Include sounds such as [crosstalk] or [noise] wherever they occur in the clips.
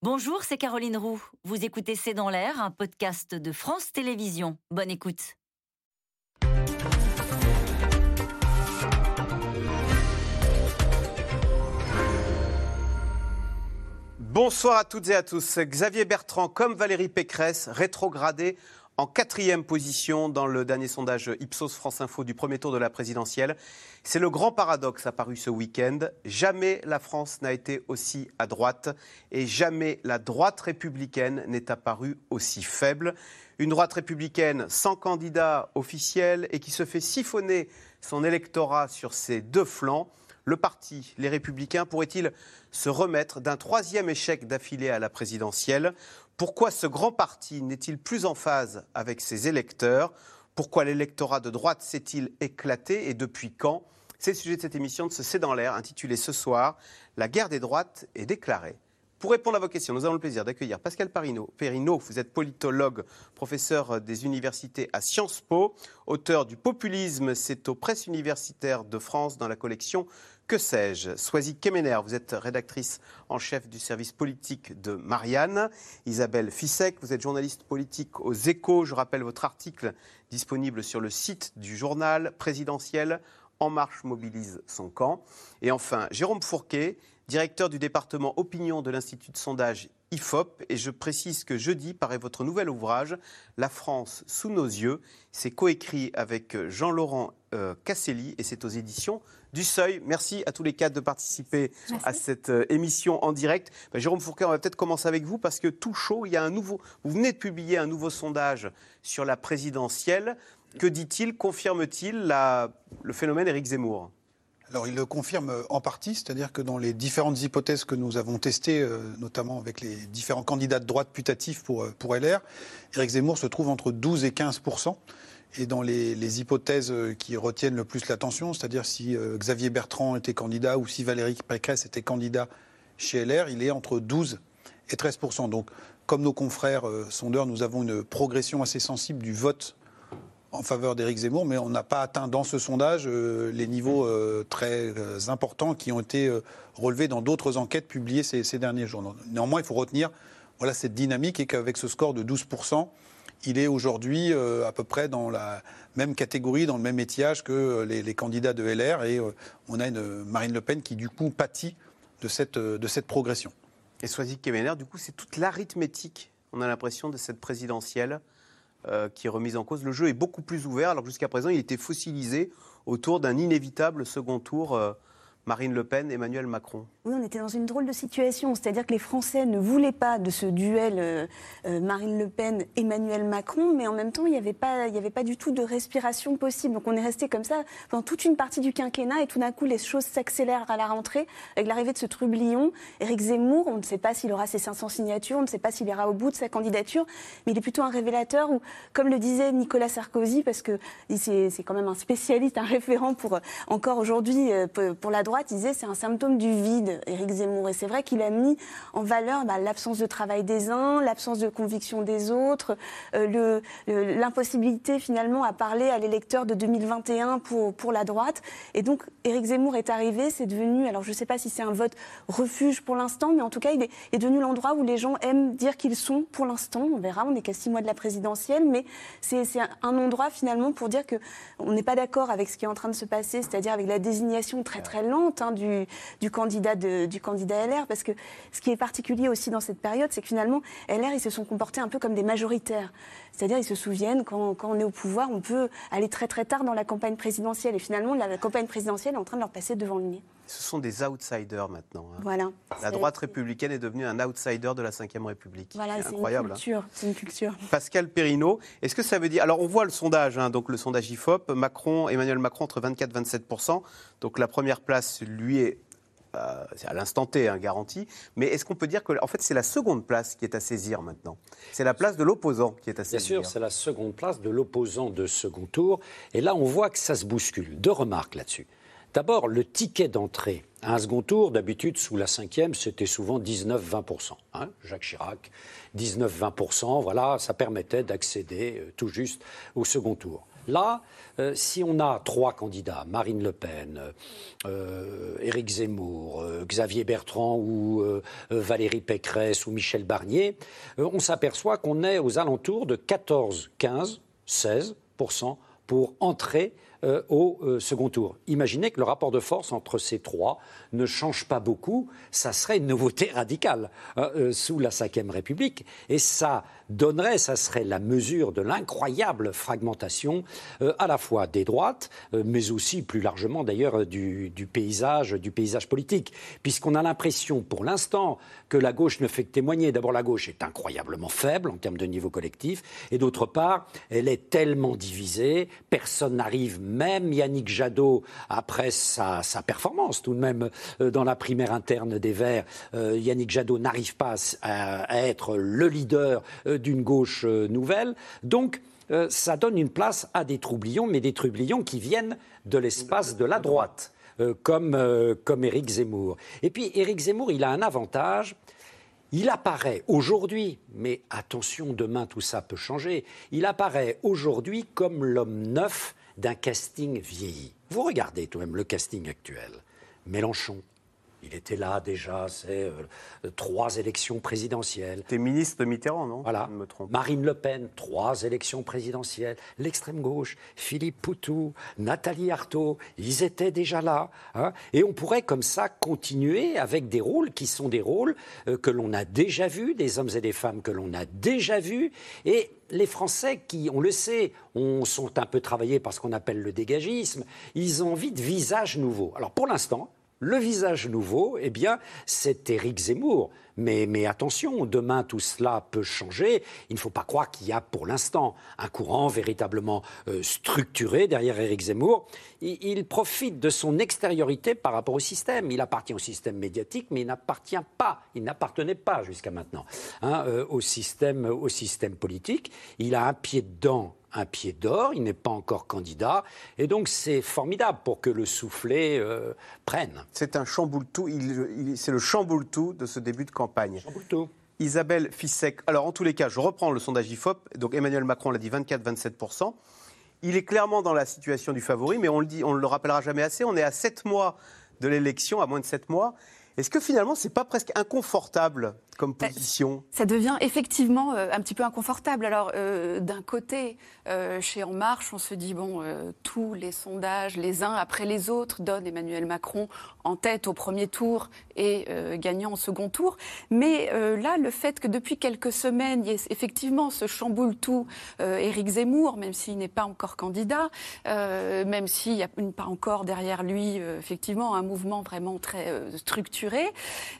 Bonjour, c'est Caroline Roux. Vous écoutez C'est dans l'air, un podcast de France Télévisions. Bonne écoute. Bonsoir à toutes et à tous. Xavier Bertrand, comme Valérie Pécresse, rétrogradé en quatrième position dans le dernier sondage Ipsos France Info du premier tour de la présidentielle. C'est le grand paradoxe apparu ce week-end. Jamais la France n'a été aussi à droite et jamais la droite républicaine n'est apparue aussi faible. Une droite républicaine sans candidat officiel et qui se fait siphonner son électorat sur ses deux flancs. Le parti, les Républicains, pourrait-il se remettre d'un troisième échec d'affilée à la présidentielle? Pourquoi ce grand parti n'est-il plus en phase avec ses électeurs? Pourquoi l'électorat de droite s'est-il éclaté et depuis quand? C'est le sujet de cette émission de ce C'est dans l'air, intitulée ce soir La guerre des droites est déclarée. Pour répondre à vos questions, nous avons le plaisir d'accueillir Pascal Perrino. Perrino, vous êtes politologue, professeur des universités à Sciences Po, auteur du Populisme, c'est aux presses universitaires de France dans la collection que sais-je? Soisy Kemener, vous êtes rédactrice en chef du service politique de Marianne. Isabelle Fissek, vous êtes journaliste politique aux Échos. Je rappelle votre article disponible sur le site du journal présidentiel En Marche mobilise son camp. Et enfin, Jérôme Fourquet, directeur du département opinion de l'Institut de sondage IFOP. Et je précise que jeudi paraît votre nouvel ouvrage, La France sous nos yeux. C'est coécrit avec Jean-Laurent euh, Casselli et c'est aux éditions du Seuil. Merci à tous les quatre de participer à cette euh, émission en direct. Ben, Jérôme Fourquet, on va peut-être commencer avec vous parce que tout chaud, il y a un nouveau. Vous venez de publier un nouveau sondage sur la présidentielle. Que dit-il Confirme-t-il le phénomène Éric Zemmour? Alors il le confirme en partie, c'est-à-dire que dans les différentes hypothèses que nous avons testées, euh, notamment avec les différents candidats de droite putatifs pour, pour LR, Éric Zemmour se trouve entre 12 et 15 et dans les, hypothèses qui retiennent le plus l'attention, c'est-à-dire si euh, Xavier Bertrand était candidat ou si Valérie Pécresse était candidat chez LR, il est entre 12 et 13% Donc, comme nos confrères euh, sondeurs, nous avons une progression assez sensible du vote en faveur d'Éric Zemmour, mais on n'a pas atteint dans ce sondage euh, les niveaux très importants qui ont été relevés dans d'autres enquêtes publiées ces, ces, derniers jours. Néanmoins, il faut retenir voilà, cette dynamique et qu'avec ce score de 12 il est aujourd'hui euh, à peu près dans la même catégorie, dans le même étiage que euh, les, candidats de LR. Et euh, on a une Marine Le Pen qui, du coup, pâtit de cette, de cette progression. Et Soisy Kemener, du coup, c'est toute l'arithmétique, on a l'impression, de cette présidentielle qui est remise en cause. Le jeu est beaucoup plus ouvert, alors que jusqu'à présent, il était fossilisé autour d'un inévitable second tour Marine Le Pen, Emmanuel Macron Oui, on était dans une drôle de situation. C'est-à-dire que les Français ne voulaient pas de ce duel euh, euh, Marine Le Pen-Emmanuel Macron, mais en même temps, il n'y avait, pas, avait pas du tout de respiration possible. Donc on est resté comme ça pendant toute une partie du quinquennat et tout d'un coup, les choses s'accélèrent à la rentrée avec l'arrivée de ce trublion. Éric Zemmour, on ne sait pas s'il aura ses 500 signatures, on ne sait pas s'il ira au bout de sa candidature, mais il est plutôt un révélateur où, comme le disait Nicolas Sarkozy, parce que c'est quand même un spécialiste, un référent pour euh, encore aujourd'hui pour la droite, disait c'est un symptôme du vide, Éric Zemmour. Et c'est vrai qu'il a mis en valeur bah, l'absence de travail des uns, l'absence de conviction des autres, euh, l'impossibilité finalement à parler à l'électeur de 2021 pour, pour la droite. Et donc Éric Zemmour est arrivé, c'est devenu, alors je ne sais pas si c'est un vote refuge pour l'instant, mais en tout cas il est, est devenu l'endroit où les gens aiment dire qu'ils sont pour l'instant. On verra, on est qu'à six mois de la présidentielle, mais c'est un endroit finalement pour dire qu'on n'est pas d'accord avec ce qui est en train de se passer, c'est-à-dire avec la désignation très très lente Hein, du, candidat du candidat LR, parce que ce qui est particulier aussi dans cette période, c'est que finalement, LR, ils se sont comportés un peu comme des majoritaires. C'est-à-dire, ils se souviennent, quand, on est au pouvoir, on peut aller très très tard dans la campagne présidentielle. Et finalement, la, campagne présidentielle est en train de leur passer devant le nez. Ce sont des outsiders maintenant. Hein. Voilà. La droite républicaine est devenue un outsider de la Ve République. Voilà, c'est incroyable. Hein. C'est une culture. Pascal Perrineau, est-ce que ça veut dire. Alors, on voit le sondage, hein, donc le sondage IFOP, Macron, Emmanuel Macron entre 24 et 27% Donc, la première place, lui, est euh, c'est à l'instant T, hein, garanti. Mais est-ce qu'on peut dire que, en fait, c'est la seconde place qui est à saisir maintenant? C'est la place de l'opposant qui est à saisir. Bien sûr, c'est la seconde place de l'opposant de second tour. Et là, on voit que ça se bouscule. Deux remarques là-dessus. D'abord, le ticket d'entrée à un second tour, d'habitude, sous la cinquième, c'était souvent 19-20%. Hein, Jacques Chirac, 19-20%, voilà, ça permettait d'accéder euh, tout juste au second tour. Là, euh, si on a trois candidats, Marine Le Pen, euh, Éric Zemmour, Xavier Bertrand ou Valérie Pécresse ou Michel Barnier, on s'aperçoit qu'on est aux alentours de 14, 15, 16% pour entrer euh, au euh, second tour. Imaginez que le rapport de force entre ces trois ne change pas beaucoup, ça serait une nouveauté [laughs] radicale hein, euh, sous la Ve République, et ça donnerait, ça serait la mesure de l'incroyable fragmentation euh, à la fois des droites, euh, mais aussi plus largement d'ailleurs du, du paysage, politique, puisqu'on a l'impression pour l'instant que la gauche ne fait que témoigner. D'abord, la gauche est incroyablement faible en termes de niveau collectif, et d'autre part, elle est tellement divisée, personne n'arrive, même Yannick Jadot, après sa, performance tout de même euh, dans la primaire interne des Verts, euh, Yannick Jadot n'arrive pas à, être le leader euh, d'une gauche euh, nouvelle. Donc, euh, ça donne une place à des troublions, mais des troublions qui viennent de l'espace de la droite, euh, comme, comme Éric Zemmour. Et puis, Éric Zemmour, il a un avantage. Il apparaît aujourd'hui, mais attention, demain tout ça peut changer, il apparaît aujourd'hui comme l'homme neuf d'un casting vieilli. Vous regardez tout de même le casting actuel. Mélenchon, il était là déjà, c'est euh, trois élections présidentielles. T'es ministre de Mitterrand, non Voilà. Je me trompe. Marine Le Pen, trois élections présidentielles. L'extrême gauche, Philippe Poutou, Nathalie Arthaud, ils étaient déjà là. hein. Et on pourrait comme ça continuer avec des rôles qui sont des rôles euh, que l'on a déjà vus, des hommes et des femmes que l'on a déjà vus. Et les Français qui, on le sait, on, sont un peu travaillés par ce qu'on appelle le dégagisme, ils ont envie de visages nouveaux. Alors pour l'instant, le visage nouveau, eh bien, c'est Éric Zemmour. Mais, attention, demain tout cela peut changer. Il ne faut pas croire qu'il y a pour l'instant un courant véritablement euh, structuré derrière Éric Zemmour. Il, profite de son extériorité par rapport au système. Il appartient au système médiatique, mais il n'appartient pas, il n'appartenait pas jusqu'à maintenant hein, euh, au, système, au système politique. Il a un pied dedans un pied d'or, il n'est pas encore candidat, et donc c'est formidable pour que le soufflet euh, prenne. C'est un chamboule-tout. c'est le chamboule-tout de ce début de campagne. Isabelle Fissek. Alors, en tous les cas, je reprends le sondage IFOP. Donc, Emmanuel Macron l'a dit 24-27%. Il est clairement dans la situation du favori, mais on le dit, on ne le rappellera jamais assez. On est à 7 mois de l'élection, à moins de 7 mois. Est-ce que finalement, c'est pas presque inconfortable comme position? Ça devient effectivement euh, un petit peu inconfortable. Alors, euh, d'un côté, euh, chez En Marche, on se dit, bon, tous les sondages, les uns après les autres, donnent Emmanuel Macron en tête au premier tour et gagnant au second tour. Mais là, le fait que depuis quelques semaines, il y ait effectivement ce chamboule-tout euh, Éric Zemmour, même s'il n'est pas encore candidat, même s'il n'y a pas encore derrière lui, effectivement, un mouvement vraiment très euh,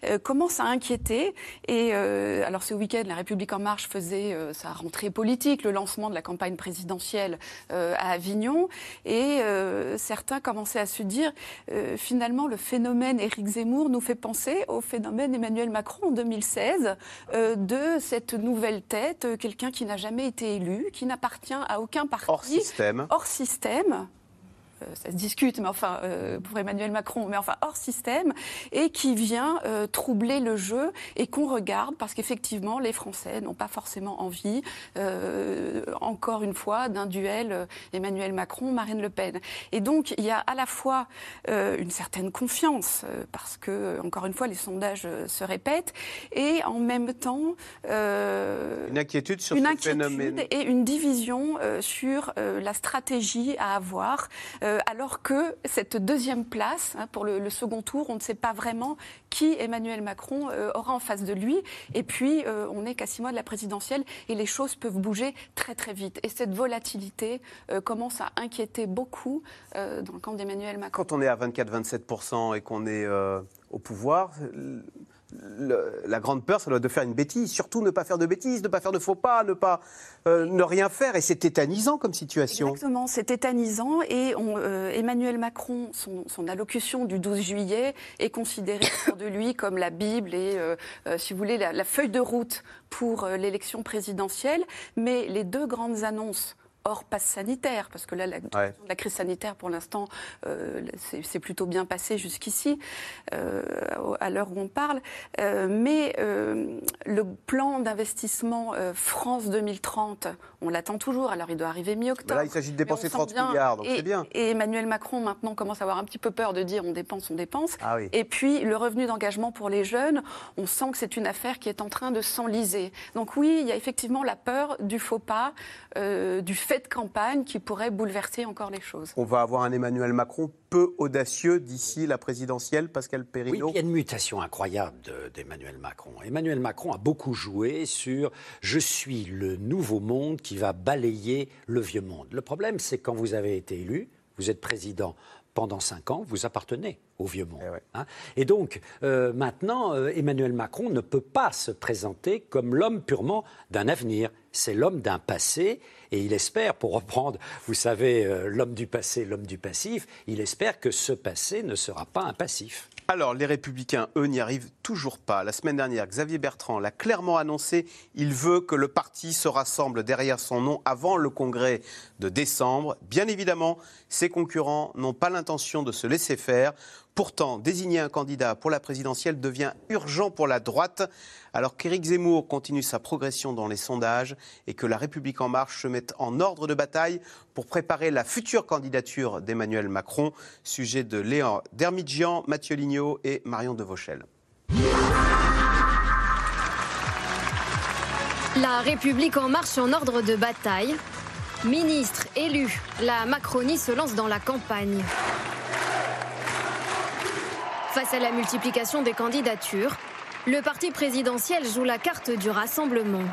euh, commence à inquiéter. Et euh, alors ce week-end, La République en marche faisait euh, sa rentrée politique, le lancement de la campagne présidentielle à Avignon, et certains commençaient à se dire finalement le phénomène Éric Zemmour nous fait penser au phénomène Emmanuel Macron en 2016 euh, de cette nouvelle tête, quelqu'un qui n'a jamais été élu, qui n'appartient à aucun parti, Hors système. hors système. Euh, ça se discute, mais enfin, euh, pour Emmanuel Macron, mais enfin hors système, et qui vient euh, troubler le jeu et qu'on regarde parce qu'effectivement, les Français n'ont pas forcément envie, encore une fois, d'un duel Emmanuel Macron-Marine Le Pen. Et donc, il y a à la fois une certaine confiance, parce que, encore une fois, les sondages se répètent, et en même temps, Une inquiétude sur une ce inquiétude phénomène et une division sur la stratégie à avoir, euh, alors que cette deuxième place, hein, pour le, second tour, on ne sait pas vraiment qui Emmanuel Macron euh, aura en face de lui. Et puis, euh, on n'est qu'à six mois de la présidentielle et les choses peuvent bouger très très vite. Et cette volatilité commence à inquiéter beaucoup dans le camp d'Emmanuel Macron. Quand on est à 24-27% et qu'on est au pouvoir, le- la grande peur, ça doit être de faire une bêtise. Surtout ne pas faire de bêtises, ne pas faire de faux pas, ne pas euh, ne rien faire. Et c'est tétanisant comme situation. Exactement, c'est tétanisant et on, euh, Emmanuel Macron, son, son allocution du 12 juillet est considérée [coughs] autour de lui comme la Bible et, euh, si vous voulez, la, la feuille de route pour l'élection présidentielle. Mais les deux grandes annonces hors passe sanitaire, parce que là, la, la crise sanitaire, pour l'instant, euh, c'est plutôt bien passé jusqu'ici, euh, à l'heure où on parle. Euh, mais le plan d'investissement France 2030, on l'attend toujours, alors il doit arriver mi-octobre. Là, il s'agit de dépenser 30 milliards, donc c'est bien. Et Emmanuel Macron, maintenant, commence à avoir un petit peu peur de dire on dépense, on dépense. Ah et puis, le revenu d'engagement pour les jeunes, on sent que c'est une affaire qui est en train de s'enliser. Donc oui, il y a effectivement la peur du faux pas, du fait de campagne qui pourrait bouleverser encore les choses. On va avoir un Emmanuel Macron peu audacieux d'ici la présidentielle, Pascal Perrineau Oui, il y a une mutation incroyable d'Emmanuel Macron. Emmanuel Macron a beaucoup joué sur « je suis le nouveau monde qui va balayer le vieux monde ». Le problème, c'est quand vous avez été élu, vous êtes président pendant cinq ans, vous appartenez au vieux monde. Eh hein. Et donc, euh, maintenant, euh, Emmanuel Macron ne peut pas se présenter comme l'homme purement d'un avenir. C'est l'homme d'un passé, et il espère, pour reprendre, vous savez, euh, l'homme du passé, l'homme du passif, il espère que ce passé ne sera pas un passif. Alors, les Républicains, eux, n'y arrivent toujours pas. La semaine dernière, Xavier Bertrand l'a clairement annoncé. Il veut que le parti se rassemble derrière son nom avant le congrès de décembre. Bien évidemment, ses concurrents n'ont pas l'intention de se laisser faire. Pourtant, désigner un candidat pour la présidentielle devient urgent pour la droite, alors qu'Éric Zemmour continue sa progression dans les sondages et que La République en marche se mette en ordre de bataille pour préparer la future candidature d'Emmanuel Macron. Sujet de Léon Dermidjian, Mathieu Lignot et Marion Devauchel. La République en marche en ordre de bataille. Ministre élu, la Macronie se lance dans la campagne. Face à la multiplication des candidatures, le parti présidentiel joue la carte du rassemblement.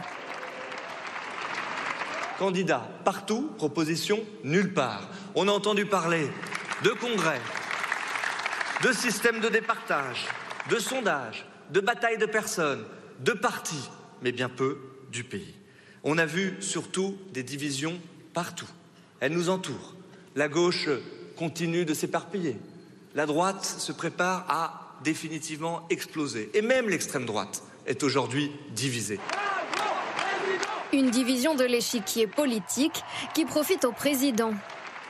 Candidat partout, proposition nulle part. On a entendu parler de congrès, de système de départage, de sondage, de bataille de personnes, de partis, mais bien peu du pays. On a vu surtout des divisions partout. Elles nous entourent. La gauche continue de s'éparpiller. La droite se prépare à définitivement exploser. Et même l'extrême droite est aujourd'hui divisée. Une division de l'échiquier politique qui profite au président.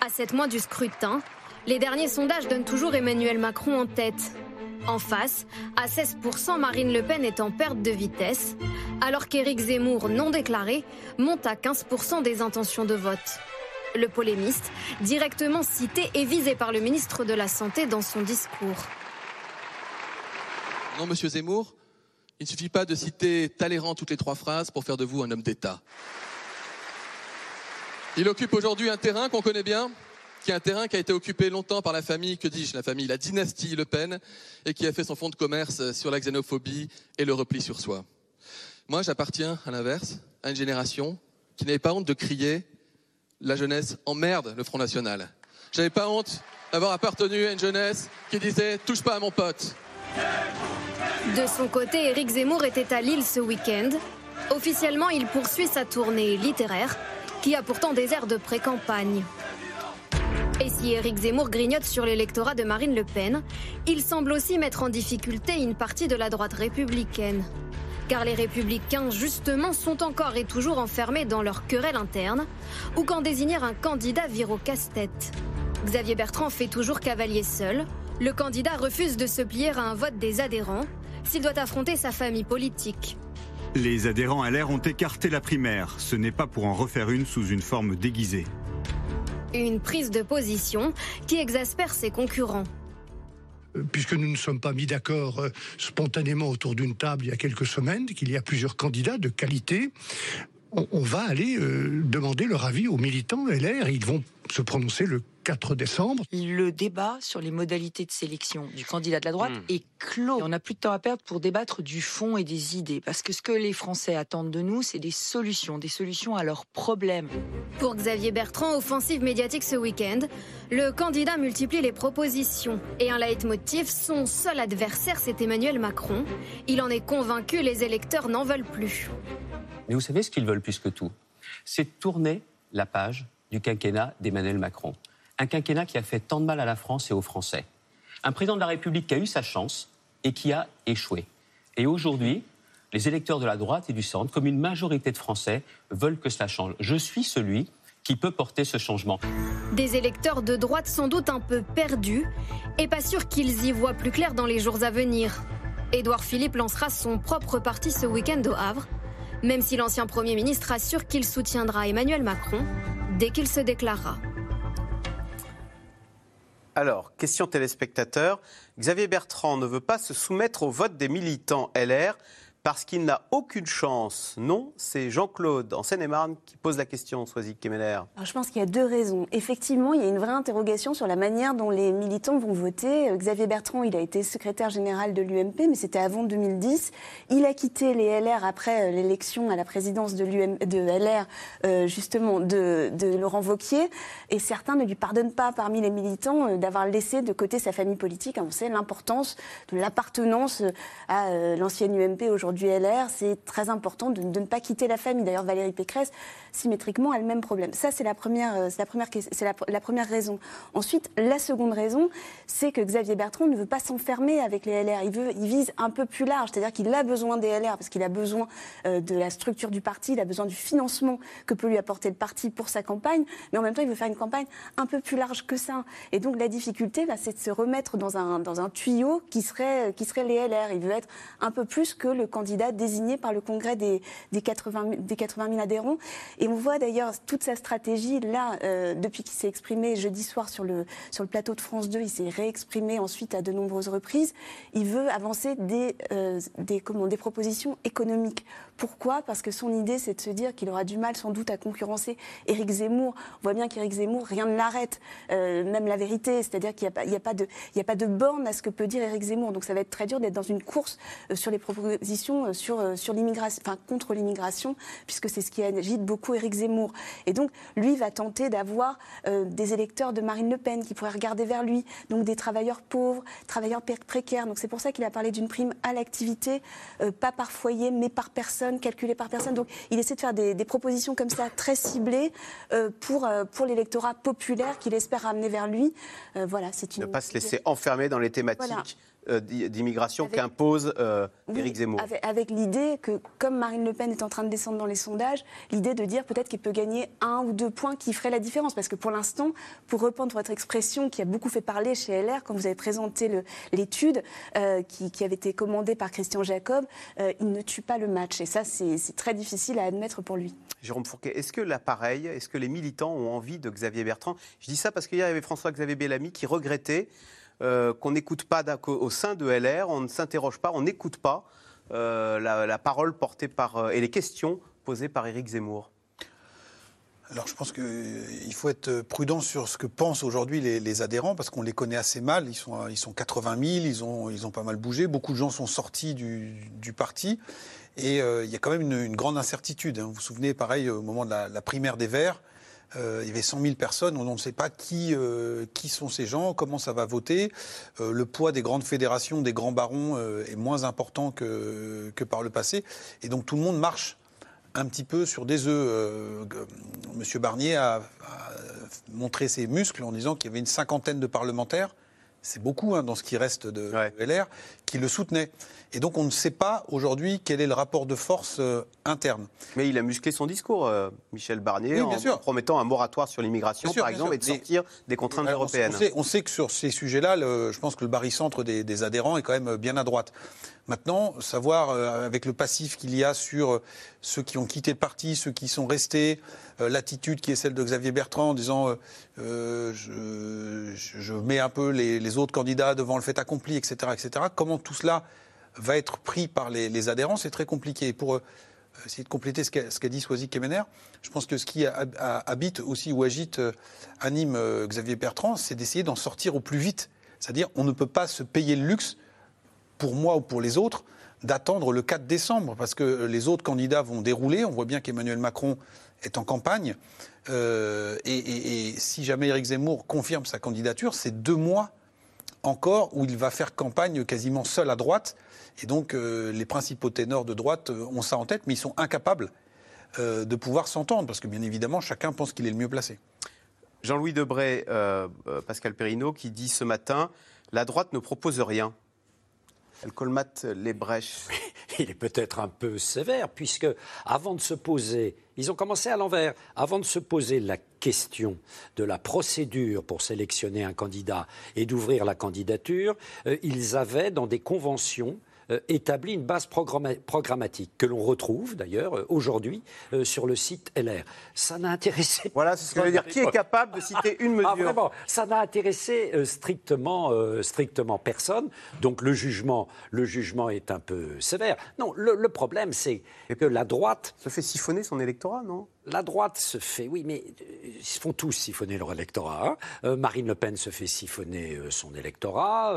À sept mois du scrutin, les derniers sondages donnent toujours Emmanuel Macron en tête. En face, à 16%, Marine Le Pen est en perte de vitesse, alors qu'Éric Zemmour, non déclaré, monte à 15% des intentions de vote. Le polémiste, directement cité et visé par le ministre de la Santé dans son discours. Non, monsieur Zemmour, il ne suffit pas de citer Talleyrand toutes les trois phrases pour faire de vous un homme d'État. Il occupe aujourd'hui un terrain qu'on connaît bien, qui est un terrain qui a été occupé longtemps par la famille, que dis-je, la famille, la dynastie Le Pen, et qui a fait son fonds de commerce sur la xénophobie et le repli sur soi. Moi, j'appartiens, à l'inverse, à une génération qui n'avait pas honte de crier la jeunesse emmerde le Front National. J'avais pas honte d'avoir appartenu à une jeunesse qui disait touche pas à mon pote. De son côté, Éric Zemmour était à Lille ce week-end. Officiellement, il poursuit sa tournée littéraire, qui a pourtant des airs de pré-campagne. Et si Éric Zemmour grignote sur l'électorat de Marine Le Pen, il semble aussi mettre en difficulté une partie de la droite républicaine. Car les républicains, justement, sont encore et toujours enfermés dans leur querelle interne, ou quand désigner un candidat vire au casse-tête. Xavier Bertrand fait toujours cavalier seul. Le candidat refuse de se plier à un vote des adhérents s'il doit affronter sa famille politique. Les adhérents à l'air ont écarté la primaire. Ce n'est pas pour en refaire une sous une forme déguisée. Une prise de position qui exaspère ses concurrents puisque nous ne sommes pas mis d'accord euh, spontanément autour d'une table il y a quelques semaines, qu'il y a plusieurs candidats de qualité, on, va aller euh, demander leur avis aux militants LR. Ils vont se prononcer le 4 décembre. Le débat sur les modalités de sélection du candidat de la droite hmm. est clos. On n'a plus de temps à perdre pour débattre du fond et des idées, parce que ce que les Français attendent de nous, c'est des solutions, des solutions à leurs problèmes. Pour Xavier Bertrand, offensive médiatique ce week-end, le candidat multiplie les propositions. Et un leitmotiv, son seul adversaire, c'est Emmanuel Macron. Il en est convaincu, les électeurs n'en veulent plus. Mais vous savez ce qu'ils veulent plus que tout? C'est tourner la page du quinquennat d'Emmanuel Macron un quinquennat qui a fait tant de mal à la France et aux Français. Un président de la République qui a eu sa chance et qui a échoué. Et aujourd'hui, les électeurs de la droite et du centre, comme une majorité de Français, veulent que cela change. Je suis celui qui peut porter ce changement. Des électeurs de droite sans doute un peu perdus et pas sûrs qu'ils y voient plus clair dans les jours à venir. Édouard Philippe lancera son propre parti ce week-end au Havre, même si l'ancien Premier ministre assure qu'il soutiendra Emmanuel Macron dès qu'il se déclarera. Alors, question téléspectateur. Xavier Bertrand ne veut pas se soumettre au vote des militants LR parce qu'il n'a aucune chance. Non, c'est Jean-Claude en Seine-et-Marne qui pose la question, Soisy Kemeler. je pense qu'il y a deux raisons. Effectivement, il y a une vraie interrogation sur la manière dont les militants vont voter. Euh, Xavier Bertrand, il a été secrétaire général de l'UMP, mais c'était avant 2010. Il a quitté les LR après euh, l'élection à la présidence de, LR, euh, justement, de, de, Laurent Vauquier. Et certains ne lui pardonnent pas parmi les militants d'avoir laissé de côté sa famille politique. On sait l'importance de l'appartenance à l'ancienne UMP aujourd'hui du LR, c'est très important de, ne pas quitter la famille. D'ailleurs, Valérie Pécresse, symétriquement, a le même problème. Ça, c'est la première, euh, c'est la première, raison. Ensuite, la seconde raison, c'est que Xavier Bertrand ne veut pas s'enfermer avec les LR. Il vise un peu plus large, c'est-à-dire qu'il a besoin des LR parce qu'il a besoin euh, de la structure du parti, il a besoin du financement que peut lui apporter le parti pour sa campagne, mais en même temps, il veut faire une campagne un peu plus large que ça. Et donc, la difficulté, bah, c'est de se remettre dans un, tuyau qui serait, serait les LR. Il veut être un peu plus que le candidat désigné par le Congrès des, des, 80, des 80 000 adhérents. On voit d'ailleurs toute sa stratégie là, euh, depuis qu'il s'est exprimé jeudi soir sur le, plateau de France 2, il s'est réexprimé ensuite à de nombreuses reprises. Il veut avancer des, euh, propositions économiques. Pourquoi? Parce que son idée, c'est de se dire qu'il aura du mal sans doute à concurrencer Éric Zemmour. On voit bien qu'Éric Zemmour, rien ne l'arrête, euh, même la vérité. C'est-à-dire qu'il n'y a, pas de, borne à ce que peut dire Éric Zemmour. Donc ça va être très dur d'être dans une course sur les propositions euh, sur, euh, enfin contre l'immigration, puisque c'est ce qui agite beaucoup Éric Zemmour. Et donc, lui va tenter d'avoir euh, des électeurs de Marine Le Pen qui pourraient regarder vers lui, donc des travailleurs pauvres, travailleurs précaires. Donc c'est pour ça qu'il a parlé d'une prime à l'activité, pas par foyer, mais par personne, calculée par personne. Donc il essaie de faire des, propositions comme ça, très ciblées, pour, pour l'électorat populaire qu'il espère ramener vers lui. voilà, c'est une... Ne pas se laisser enfermer dans les thématiques. Euh, d'immigration qu'impose euh, Éric Zemmour. Avec, l'idée que, comme Marine Le Pen est en train de descendre dans les sondages, l'idée de dire peut-être qu'il peut gagner un ou deux points qui feraient la différence. Parce que pour l'instant, pour reprendre votre expression qui a beaucoup fait parler chez LR, quand vous avez présenté l'étude euh, qui, avait été commandée par Christian Jacob, il ne tue pas le match. Et ça, c'est très difficile à admettre pour lui. Jérôme Fourquet, est-ce que l'appareil, est-ce que les militants ont envie de Xavier Bertrand? Je dis ça parce qu'il y avait François-Xavier Bellamy qui regrettait euh, qu'on n'écoute pas au sein de LR, on ne s'interroge pas, on n'écoute pas euh, la, parole portée par euh, et les questions posées par Éric Zemmour. Alors je pense qu'il faut être prudent sur ce que pensent aujourd'hui les, adhérents, parce qu'on les connaît assez mal. Ils sont, ils sont 80 000, ils ont, ils ont pas mal bougé. Beaucoup de gens sont sortis du, parti. Et il y a quand même une, grande incertitude. Hein. Vous vous souvenez, pareil, au moment de la primaire des Verts, euh, il y avait 100 000 personnes, on ne sait pas qui, euh, qui sont ces gens, comment ça va voter. Euh, le poids des grandes fédérations, des grands barons est moins important que, que par le passé. Et donc tout le monde marche un petit peu sur des œufs. Monsieur Barnier a, montré ses muscles en disant qu'il y avait une cinquantaine de parlementaires c'est beaucoup hein, dans ce qui reste de LR, qui le soutenaient. Et donc on ne sait pas aujourd'hui quel est le rapport de force euh, interne. Mais il a musclé son discours, euh, Michel Barnier, en promettant un moratoire sur l'immigration, par exemple, et de sortir des contraintes européennes. On sait, que sur ces sujets-là, je pense que le barycentre des, des adhérents est quand même bien à droite. Maintenant, savoir euh, avec le passif qu'il y a sur ceux qui ont quitté le parti, ceux qui sont restés, l'attitude qui est celle de Xavier Bertrand en disant je, je, mets un peu les, les, autres candidats devant le fait accompli, etc., etc. Comment tout cela va être pris par les, adhérents, c'est très compliqué. pour euh, essayer de compléter ce qu'a dit Soisy Kemener, je pense que ce qui habite aussi ou agite, euh, anime euh, Xavier Bertrand, c'est d'essayer d'en sortir au plus vite. C'est-à-dire, on ne peut pas se payer le luxe, pour moi ou pour les autres, d'attendre le 4 décembre, parce que les autres candidats vont dérouler. On voit bien qu'Emmanuel Macron est en campagne. et, et, si jamais Éric Zemmour confirme sa candidature, c'est deux mois encore où il va faire campagne quasiment seul à droite. Et donc euh, les principaux ténors de droite euh, ont ça en tête, mais ils sont incapables euh, de pouvoir s'entendre, parce que bien évidemment, chacun pense qu'il est le mieux placé. Jean-Louis Debray, Pascal Perrineau, qui dit ce matin, la droite ne propose rien. Elle colmate les brèches. [laughs] il est peut-être un peu sévère, puisque avant de se poser, ils ont commencé à l'envers, avant de se poser la question de la procédure pour sélectionner un candidat et d'ouvrir la candidature, euh, ils avaient dans des conventions euh, établi une base programmatique que l'on retrouve d'ailleurs euh, aujourd'hui euh, sur le site LR. Ça n'a intéressé. [laughs] Voilà, c'est ce que je veux dire. Qui est capable de citer une ah, mesure vraiment, Ça n'a intéressé strictement, strictement personne. Donc le jugement, le jugement est un peu sévère. Non, le, le problème, c'est que la droite. Se fait siphonner son électorat, non? La droite se fait, oui, mais euh, ils se font tous siphonner leur électorat. Hein. Euh, Marine Le Pen se fait siphonner euh, son électorat.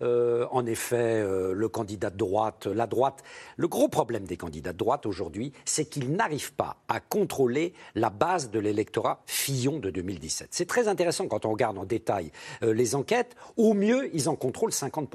en effet, le candidat de droite, la droite, le gros problème des candidats de droite aujourd'hui, c'est qu'ils n'arrivent pas à contrôler la base de l'électorat Fillon de 2017. C'est très intéressant quand on regarde en détail les enquêtes. Au mieux, ils en contrôlent 50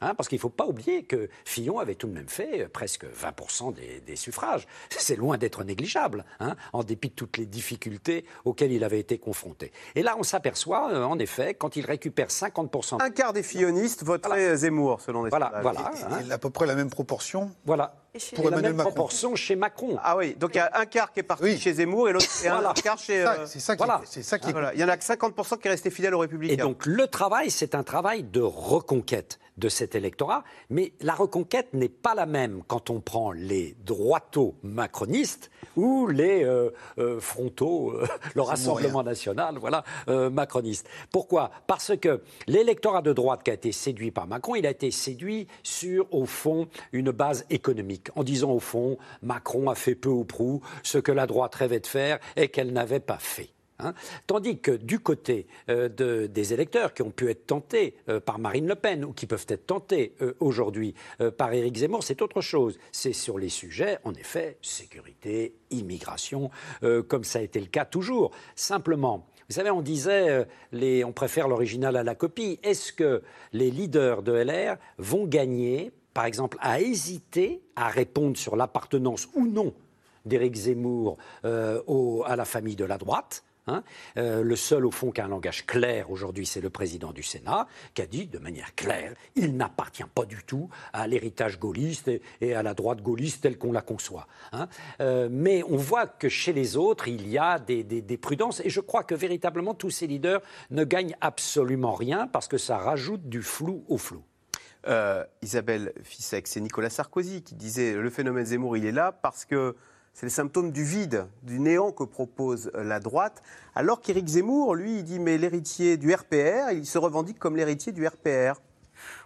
Hein, parce qu'il ne faut pas oublier que Fillon avait tout de même fait euh, presque 20% des, suffrages. [laughs] C'est loin d'être négligeable, hein, en dépit de toutes les difficultés auxquelles il avait été confronté. Et là, on s'appperçoit, euh, en effet, quand il récupère 50%. Un quart des fillonistes voteraient Zemmour, selon les Voilà, voilà. Hein. à peu près la même proportion. Voilà. Pour la même proportion chez Macron. Ah oui, donc il y a un quart qui est parti chez Zemmour et l'autre un quart chez. C'est ça, qui, voilà. c'est ça qui. Il y en a que 50% qui est resté fidèle aux Républicains. Et donc le travail, c'est un travail de reconquête de cet électorat, mais la reconquête n'est pas la même quand on prend les droitos macronistes ou les euh, euh, frontaux, euh, [laughs] le Rassemblement national, voilà, macroniste. Pourquoi? Parce que l'électorat de droite qui a été séduit par Macron, il a été séduit sur, au fond, une base économique, en disant au fond, Macron a fait peu ou prou ce que la droite rêvait de faire et qu'elle n'avait pas fait. Hein. Tandis que du côté euh, des électeurs qui ont pu être tentés euh, par Marine Le Pen ou qui peuvent être tentés euh, aujourd'hui par Éric Zemmour, c'est autre chose. C'est sur les sujets, en effet, sécurité, immigration, comme ça a été le cas toujours. Simplement, vous savez, on disait, on préfère l'original à la copie. Est-ce que les leaders de LR vont gagner, par exemple, à hésiter à répondre sur l'appartenance ou non d'Éric Zemmour à la famille de la droite? Hein. Euh, le seul, au fond, qui a un langage clair aujourd'hui, c'est le président du Sénat, qui a dit de manière claire, il n'appartient pas du tout à l'héritage gaulliste et, à la droite gaulliste telle qu'on la conçoit. Hein. Euh, mais on voit que chez les autres, il y a des, prudences, et je crois que véritablement, tous ces leaders ne gagnent absolument rien parce que ça rajoute du flou au flou. Euh, Isabelle Fissek, c'est Nicolas Sarkozy qui disait le phénomène Zemmour, il est là parce que c'est le symptôme du vide, du néant que propose la droite. Alors qu'Éric Zemmour, lui, il dit mais l'héritier du RPR, il se revendique comme l'héritier du RPR.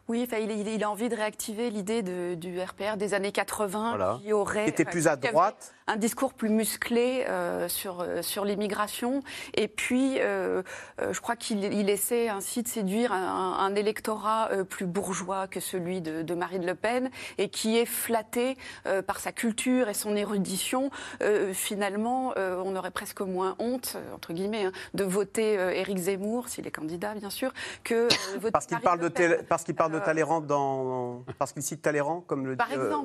Oui, il, a envie de réactiver l'idée du RPR des années 80 qui aurait. était plus à droite un discours plus musclé euh, sur, euh, sur l'immigration. Et puis, euh, je crois qu'il essaie ainsi de séduire un, électorat plus bourgeois que celui de, Marine Le Pen et qui est flatté par sa culture et son érudition. finalement, on aurait presque moins honte, entre guillemets, hein, de voter Éric Zemmour, s'il est candidat, bien sûr, que voter parce qu'il parle, de parce qu'il parle de Talleyrand dans. Parce qu'il cite Talleyrand, comme le dit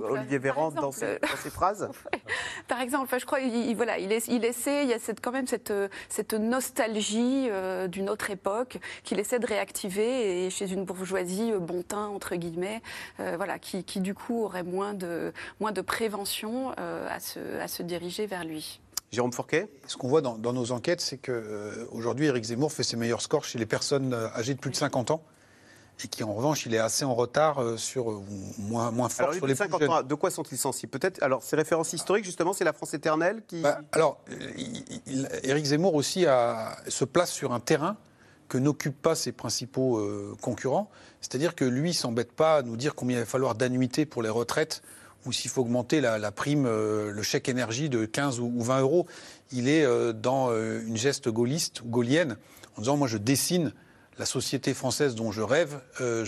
Olivier Véran dans, ses, dans ses phrases [laughs] par exemple. je crois il, voilà, il, il, essaie, il y a cette, quand même cette, cette nostalgie euh, d'une autre époque qu'il essaie de réactiver et chez une bourgeoisie euh, bon teint, entre guillemets, euh, voilà, qui, qui, du coup aurait moins de, moins de prévention à, se, à se diriger vers lui. Jérôme Fourquet? Ce qu'on voit dans, dans, nos enquêtes, c'est qu'aujourd'hui, Éric Zemmour fait ses meilleurs scores chez les personnes âgées de plus de 50 ans et qui en revanche il est assez en retard euh, sur euh, moins moins fort sur les 50 plus De quoi sont-ils sensibles? Peut-être. Alors ces références historiques justement, c'est la France éternelle qui. Bah, alors, Éric Zemmour aussi a, se place sur un terrain que n'occupent pas ses principaux euh, concurrents. C'est-à-dire que lui s'embête pas à nous dire combien il va falloir d'annuités pour les retraites ou s'il faut augmenter la, prime, le chèque énergie de 15 ou 20 euros. Il est dans une geste gaulliste ou gaulienne en disant moi je dessine la société française dont je rêve. Euh,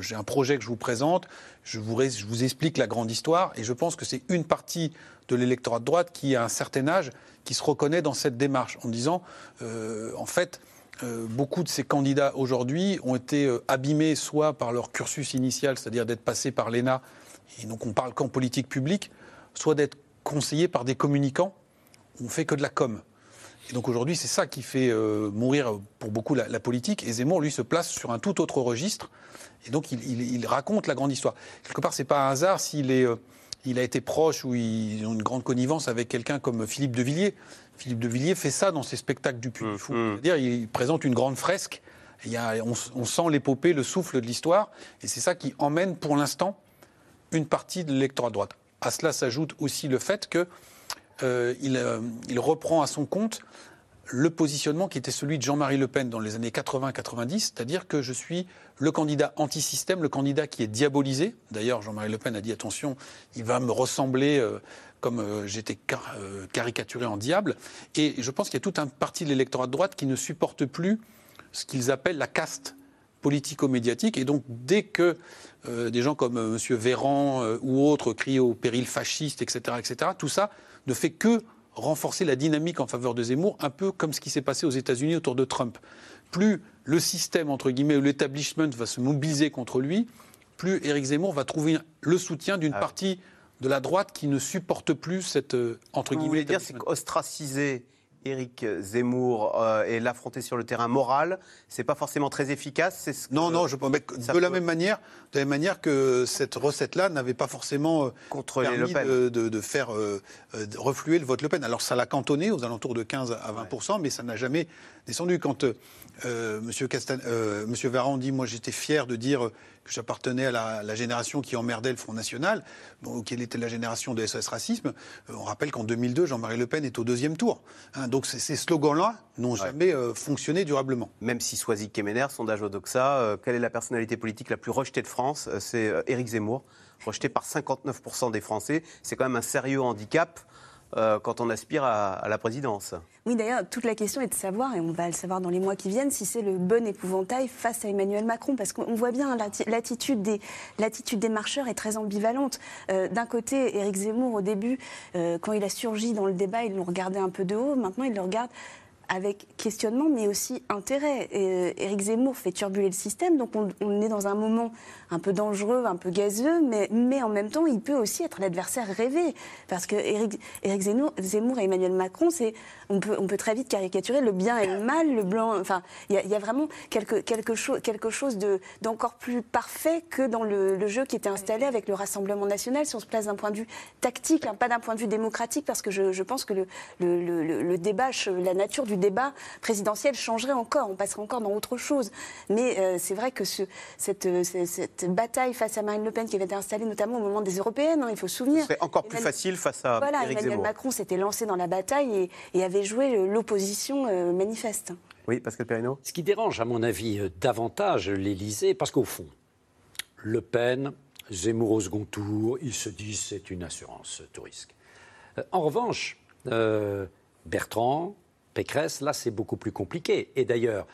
j'ai un projet que je vous présente, je vous, explique la grande histoire, et je pense que c'est une partie de l'électorat de droite qui, à un certain âge, qui se reconnaît dans cette démarche, en disant, euh, en fait, euh, beaucoup de ces candidats aujourd'hui ont été abîmés soit par leur cursus initial, c'est-à-dire d'être passés par l'ENA, et donc on parle qu'en politique publique, soit d'être conseillés par des communicants, on fait que de la com. Et donc aujourd'hui, c'est ça qui fait euh, mourir pour beaucoup la, la, politique. Et Zemmour, lui, se place sur un tout autre registre. Et donc il, il, il raconte la grande histoire. Quelque part, c'est pas un hasard s'il est, euh, il a été proche ou ils ont une grande connivence avec quelqu'un comme Philippe de Villiers. Philippe de Villiers fait ça dans ses spectacles du Puy du Fou. Mmh. C'est-à-dire, il présente une grande fresque. Il y a, on, on sent l'épopée, le souffle de l'histoire. Et c'est ça qui emmène pour l'instant une partie de l'électorat de droite. À cela s'ajoute aussi le fait que euh, il, euh, il, reprend à son compte le positionnement qui était celui de Jean-Marie Le Pen dans les années 80-90, c'est-à-dire que je suis le candidat anti-système, le candidat qui est diabolisé. D'ailleurs, Jean-Marie Le Pen a dit attention, il va me ressembler euh, comme j'étais car, caricaturé en diable. Et je pense qu'il y a toute une partie de l'électorat de droite qui ne supporte plus ce qu'ils appellent la caste politico-médiatique. Et donc, dès que des gens comme M. Véran ou autres crient au péril fasciste, etc., etc., tout ça ne fait que renforcer la dynamique en faveur de Zemmour, un peu comme ce qui s'est passé aux États-Unis autour de Trump. Plus le système, entre guillemets, ou l'établissement va se mobiliser contre lui, plus Éric Zemmour va trouver le soutien d'une ah. partie de la droite qui ne supporte plus cette, entre guillemets, Vous voulez dire, c'est qu'ostraciser Éric Zemmour euh, et l'affronter sur le terrain moral, c'est pas forcément très efficace. C'est ce non, non, je pense. De la même manière, de la même manière que cette recette-là n'avait pas forcément Contre permis Le Pen. De, de, de, faire euh, refluer le vote Le Pen. Alors ça l'a cantonné aux alentours de 15 à 20 ouais. mais ça n'a jamais descendu. Quand euh, Monsieur, Castan, euh, Monsieur Varan dit, moi j'étais fier de dire que j'appartenais à la, la, génération qui emmerdait le Front National, bon, quelle était la génération de SOS Racisme? Euh, on rappelle qu'en 2002, Jean-Marie Le Pen est au deuxième tour. Hein, donc ces slogans-là n'ont ouais. jamais euh, fonctionné durablement. Même si Soisy Kemener, sondage Odoxa, euh, quelle est la personnalité politique la plus rejetée de France? C'est Éric Zemmour, rejeté par 59% des Français. C'est quand même un sérieux handicap. Euh, quand on aspire à, la présidence. Oui, d'ailleurs, toute la question est de savoir, et on va le savoir dans les mois qui viennent, si c'est le bon épouvantail face à Emmanuel Macron, parce qu'on voit bien l'attitude des, marcheurs est très ambivalente. Euh, D'un côté, Éric Zemmour, au début, euh, quand il a surgi dans le débat, il nous regardait un peu de haut. Maintenant, il le regarde avec questionnement, mais aussi intérêt. Euh, Éric Zemmour fait turbuler le système, donc on, est dans un moment un peu dangereux, un peu gazeux, mais, mais en même temps, il peut aussi être l'adversaire rêvé. Parce que Éric, Zemmour, Zemmour, et Emmanuel Macron, c'est, on, peut, on peut très vite caricaturer le bien et le mal, le blanc. Enfin, il y, a vraiment quelque, quelque, chose, quelque chose de, d'encore plus parfait que dans le, le, jeu qui était installé avec le Rassemblement national, si on se place d'un point de vue tactique, hein, pas d'un point de vue démocratique, parce que je, je pense que le, le, le débat, la nature du débat présidentiel changerait encore, on passerait encore dans autre chose. Mais euh, c'est vrai que ce, cette, cette, bataille face à Marine Le Pen qui avait été installée notamment au moment des européennes, hein, il faut se souvenir. C'est encore plus facile face à voilà, Éric Emmanuel Zemmour. Macron s'était lancé dans la bataille et, et avait joué l'opposition euh, manifeste. Oui, Pascal Perrineau. Ce qui dérange, à mon avis, euh, davantage l'Élysée, parce qu'au fond, Le Pen, Zemmour au second tour, ils se disent c'est une assurance tout risque. En revanche, Bertrand, Pécresse, là, c'est beaucoup plus compliqué. Et d'ailleurs,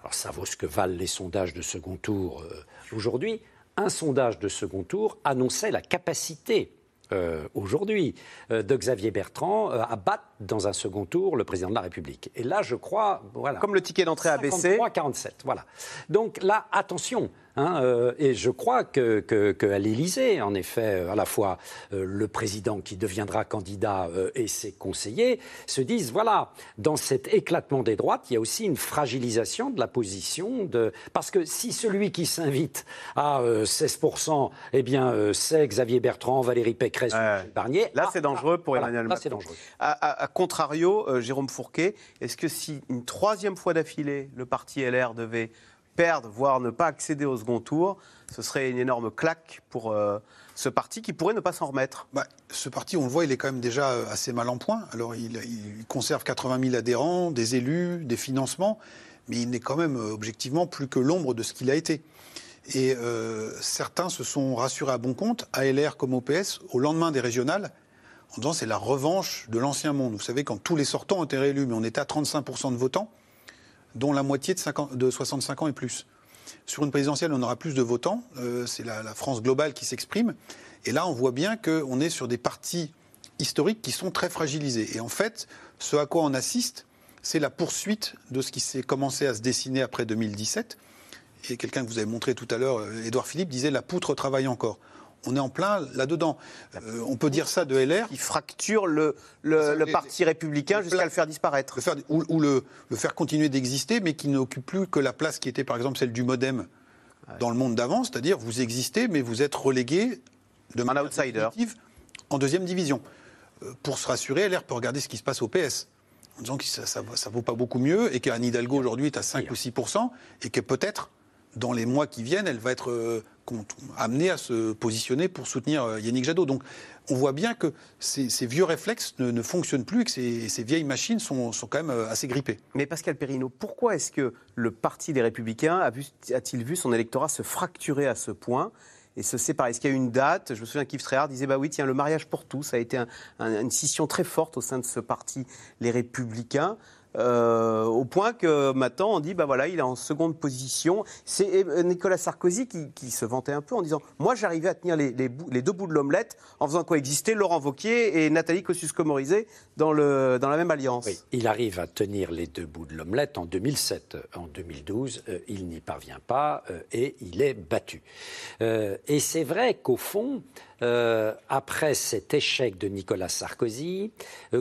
alors ça vaut ce que valent les sondages de second tour euh, aujourd'hui. Un sondage de second tour annonçait la capacité euh, aujourd'hui euh, de Xavier Bertrand euh, à battre dans un second tour le président de la République. Et là, je crois, voilà. Comme le ticket d'entrée a baissé. 47, voilà. Donc là, attention. Hein, euh, et je crois qu'à que, que l'Élysée, en effet, à la fois euh, le président qui deviendra candidat euh, et ses conseillers se disent voilà, dans cet éclatement des droites, il y a aussi une fragilisation de la position de. Parce que si celui qui s'invite à 16%, eh bien, c'est Xavier Bertrand, Valérie Pécresse. Barnier. Là, c'est dangereux pour voilà, Emmanuel là, Macron. dangereux. À, à, à contrario, Jérôme Fourquet, est-ce que si une troisième fois d'affilée, le parti LR devait perdre, voire ne pas accéder au second tour, ce serait une énorme claque pour euh, ce parti qui pourrait ne pas s'en remettre. Bah, ce parti, on le voit, il est quand même déjà assez mal en point. Alors, il, conserve 80 000 adhérents, des élus, des financements, mais il n'est quand même objectivement plus que l'ombre de ce qu'il a été. Et euh, certains se sont rassurés à bon compte, ALR comme OPS, au lendemain des régionales, en disant c'est la revanche de l'ancien monde. Vous savez, quand tous les sortants ont été réélus, mais on était à 35% de votants, dont la moitié de, 50, de 65 ans et plus. Sur une présidentielle, on aura plus de votants. Euh, c'est la, France globale qui s'exprime. Et là, on voit bien qu'on est sur des partis historiques qui sont très fragilisés. Et en fait, ce à quoi on assiste, c'est la poursuite de ce qui s'est commencé à se dessiner après 2017. Et quelqu'un que vous avez montré tout à l'heure, Édouard Philippe, disait la poutre travaille encore. On est en plein là-dedans. Euh, on peut dire ça de LR. Qui fracture le, le, le parti républicain jusqu'à le faire disparaître. Le faire, ou, ou le, le faire continuer d'exister, mais qui n'occupe plus que la place qui était par exemple celle du modem dans le monde d'avant, c'est-à-dire vous existez, mais vous êtes relégué de Un outsider. en deuxième division. Euh, Pour se rassurer, LR peut regarder ce qui se passe au PS. En disant que ça, ça vaut pas beaucoup mieux et qu'Anne Hidalgo aujourd'hui est à 5 ou 6% et que peut-être dans les mois qui viennent, elle va être amenée à se positionner pour soutenir euh, Yannick Jadot. Donc on voit bien que ces, vieux réflexes ne, ne fonctionnent plus et que ces, vieilles machines sont, sont quand même euh, assez grippées. Mais Pascal Perrino, pourquoi est-ce que le Parti des Républicains a-t-il vu son électorat se fracturer à ce point et se séparer? Est-ce qu'il y a une date? Je me souviens qu'Yves Tréhard disait bah oui, tiens, le mariage pour tous, ça a été un- un- une scission très forte au sein de ce parti, les Républicains. Euh, au point que maintenant on dit bah voilà il est en seconde position. C'est euh, Nicolas Sarkozy qui, se vantait un peu en disant moi j'arrivais à tenir les, deux bouts de l'omelette en faisant coexister Laurent Wauquiez et Nathalie Kosciusko-Morizet dans, dans la même alliance. Oui, il arrive à tenir les deux bouts de l'omelette en 2007. En 2012, euh, il n'y parvient pas euh, et il est battu. Et c'est vrai qu'au fond, après cet échec de Nicolas Sarkozy,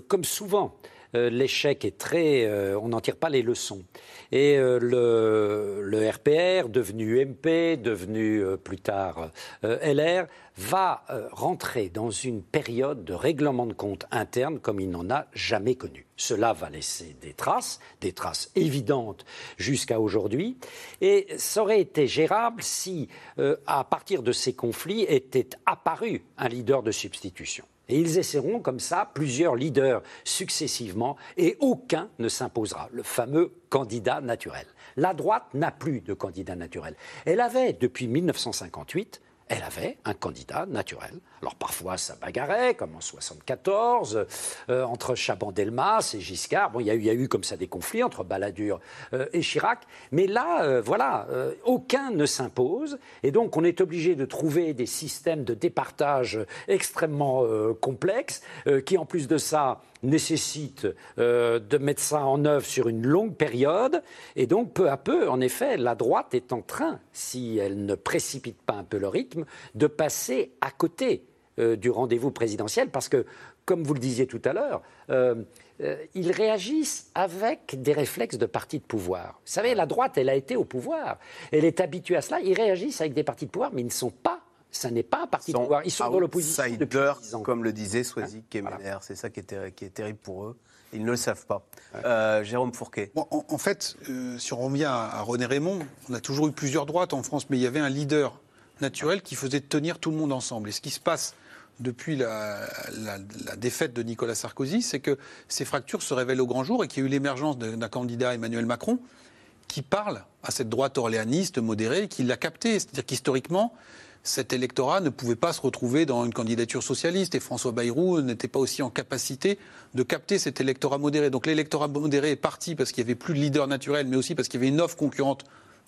comme souvent, l'échec est très. euh, on n'en tire pas les leçons. Et euh, le, RPR, devenu MP, devenu euh, plus tard euh, LR, va euh, rentrer dans une période de règlement de compte interne comme il n'en a jamais connu. Cela va laisser des traces, des traces évidentes jusqu'à aujourd'hui. Et ça aurait été gérable si, euh, à partir de ces conflits, était apparu un leader de substitution. Et ils essaieront comme ça plusieurs leaders successivement et aucun ne s'imposera, le fameux candidat naturel. La droite n'a plus de candidat naturel. Elle avait, depuis 1958, elle avait un candidat naturel. Alors parfois ça bagarrait, comme en 74, euh, entre Chaban-Delmas et Giscard. Bon, il y, a eu- comme ça des conflits entre Balladur euh, et Chirac. Mais là, euh, voilà, aucun ne s'impose. Et donc on est obligé de trouver des systèmes de départage extrêmement complexes, qui en plus de ça nécessitent euh, de mettre ça en œuvre sur une longue période. Et donc peu à peu, en effet, la droite est en train, si elle ne précipite pas un peu le rythme, de passer à côté euh, du rendez-vous présidentiel, parce que, comme vous le disiez tout à l'heure, euh, euh, ils réagissent avec des réflexes de parti de pouvoir. Vous savez, la droite, elle a été au pouvoir. Elle est habituée à cela. Ils réagissent avec des partis de pouvoir, mais ils ne sont pas. Ça n'est pas un parti de pouvoir. Ils sont dans l'opposition depuis outsiders, 10 ans. comme le disait Swazik Kemener. C'est ça qui est, terri- qui est terrible pour eux. Ils ne le savent pas. Euh, Jérôme Fourquet. Bon, en, en fait, euh, si on revient à, à René Raymond, on a toujours eu plusieurs droites en France, mais il y avait un leader naturel qui faisait tenir tout le monde ensemble. Et ce qui se passe depuis la, la- la défaite de Nicolas Sarkozy, c'est que ces fractures se révèlent au grand jour et qu'il y a eu l'émergence d'un candidat, Emmanuel Macron, qui parle à cette droite orléaniste modérée, et qui l'a capté. C'est-à-dire qu'historiquement, cet électorat ne pouvait pas se retrouver dans une candidature socialiste et François Bayrou n'était pas aussi en capacité de capter cet électorat modéré. Donc l'électorat modéré est parti parce qu'il n'y avait plus de leader naturel, mais aussi parce qu'il y avait une offre concurrente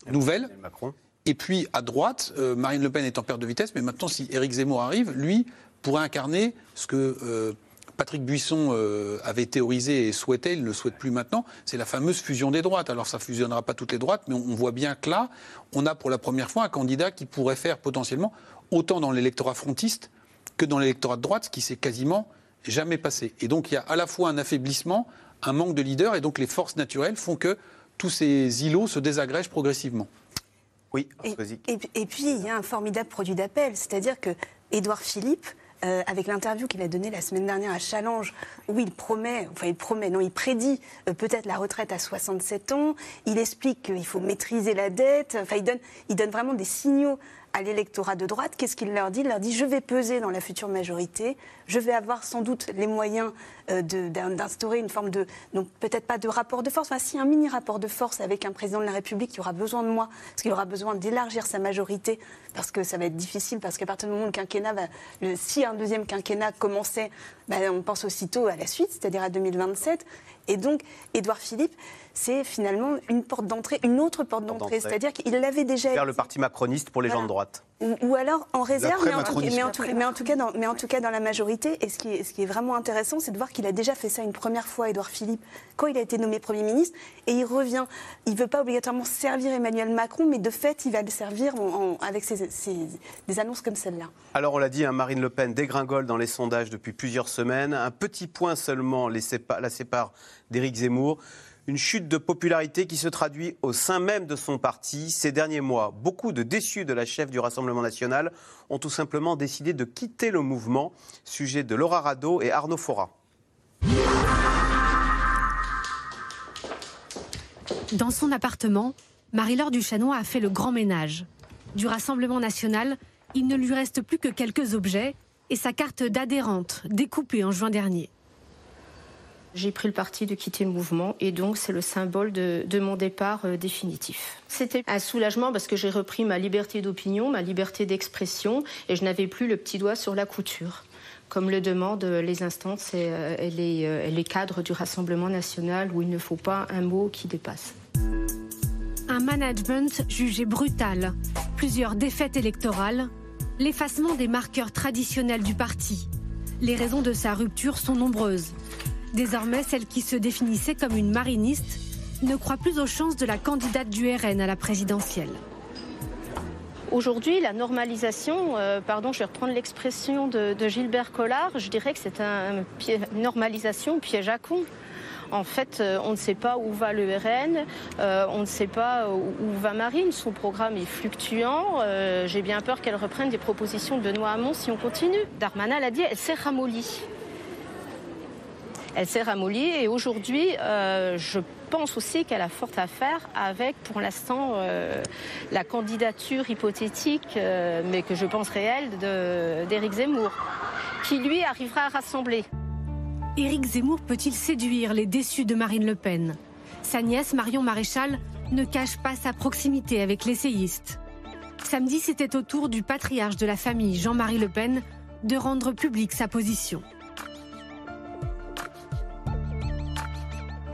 nouvelle. Macron. Et puis à droite, euh, Marine Le Pen est en perte de vitesse, mais maintenant si Éric Zemmour arrive, lui pourrait incarner ce que euh, Patrick Buisson euh, avait théorisé et souhaitait, il ne le souhaite plus maintenant, c'est la fameuse fusion des droites. Alors ça fusionnera pas toutes les droites, mais on, on voit bien que là, on a pour la première fois un candidat qui pourrait faire potentiellement autant dans l'électorat frontiste que dans l'électorat de droite, ce qui s'est quasiment jamais passé. Et donc il y a à la fois un affaiblissement, un manque de leader, et donc les forces naturelles font que tous ces îlots se désagrègent progressivement. Oui, Et, et- et puis, il y a un formidable produit d'appel, c'est-à-dire que Édouard Philippe, euh, avec l'interview qu'il a donnée la semaine dernière à Challenge, où il promet, enfin il promet, non, il prédit euh, peut-être la retraite à 67 ans, il explique qu'il faut maîtriser la dette, enfin il donne, il donne vraiment des signaux à l'électorat de droite. Qu'est-ce qu'il leur dit Il leur dit je vais peser dans la future majorité, je vais avoir sans doute les moyens euh, d'instaurer une forme de, donc peut-être pas de rapport de force, enfin si un mini rapport de force avec un président de la République qui aura besoin de moi, parce qu'il aura besoin d'élargir sa majorité, parce que ça va être difficile, parce qu'à partir du moment où le quinquennat va, si un deuxième quinquennat commençait, ben, on pense aussitôt à la suite, c'est-à-dire à 2027. Et donc, Édouard Philippe, c'est finalement une porte d'entrée, une autre porte d'entrée, c'est-à-dire qu'il l'avait déjà Vers le parti macroniste pour les gens de droite. Ou, alors en réserve, mais en, tout, cas dans, mais en tout cas dans la majorité. Et ce qui est, ce qui est vraiment intéressant, c'est de voir qu'il a déjà fait ça une première fois, Édouard Philippe, quand il a été nommé Premier ministre, et il revient. Il ne veut pas obligatoirement servir Emmanuel Macron, mais de fait, il va le servir avec des annonces comme celle-là. Alors on l'a dit, hein, Marine Le Pen dégringole dans les sondages depuis plusieurs semaines. Un petit point seulement la sépare d'Éric Zemmour une chute de popularité qui se traduit au sein même de son parti. Ces derniers mois, beaucoup de déçus de la chef du Rassemblement national ont tout simplement décidé de quitter le mouvement. Sujet de Laura Rado et Arnaud Fora. Dans son appartement, Marie-Laure Duchanois a fait le grand ménage. Du Rassemblement national, il ne lui reste plus que quelques objets et sa carte d'adhérente, découpée en juin dernier. J'ai pris le parti de quitter le mouvement et donc c'est le symbole de, mon départ euh, définitif. C'était un soulagement parce que j'ai repris ma liberté d'opinion, ma liberté d'expression et je n'avais plus le petit doigt sur la couture comme le demandent les instances et, euh, euh, les cadres du Rassemblement national où il ne faut pas un mot qui dépasse. Un management jugé brutal, plusieurs défaites électorales, l'effacement des marqueurs traditionnels du parti. Les raisons de sa rupture sont nombreuses. Désormais, celle qui se définissait comme une mariniste ne croit plus aux chances de la candidate du RN à la présidentielle. Aujourd'hui, la normalisation, euh, pardon, je vais reprendre l'expression de, Gilbert Collard, je dirais que c'est un, une normalisation piège à con. En fait, euh, on ne sait pas où va le RN, euh, on ne sait pas où va Marine. Son programme est fluctuant. J'ai bien peur qu'elle reprenne des propositions de Benoît Hamon si on continue. Darmanin l'a dit, elle s'est ramollie elle s'est ramollie et aujourd'hui, euh, je pense aussi qu'elle a fort à faire avec, pour l'instant, euh, la candidature hypothétique, euh, mais que je pense réelle, d'Éric Zemmour, qui lui arrivera à rassembler. Éric Zemmour peut-il séduire les déçus de Marine Le Pen? Sa nièce Marion Maréchal ne cache pas sa proximité avec l'essayiste. Samedi, c'était au tour du patriarche de la famille, Jean-Marie Le Pen, de rendre publique sa position.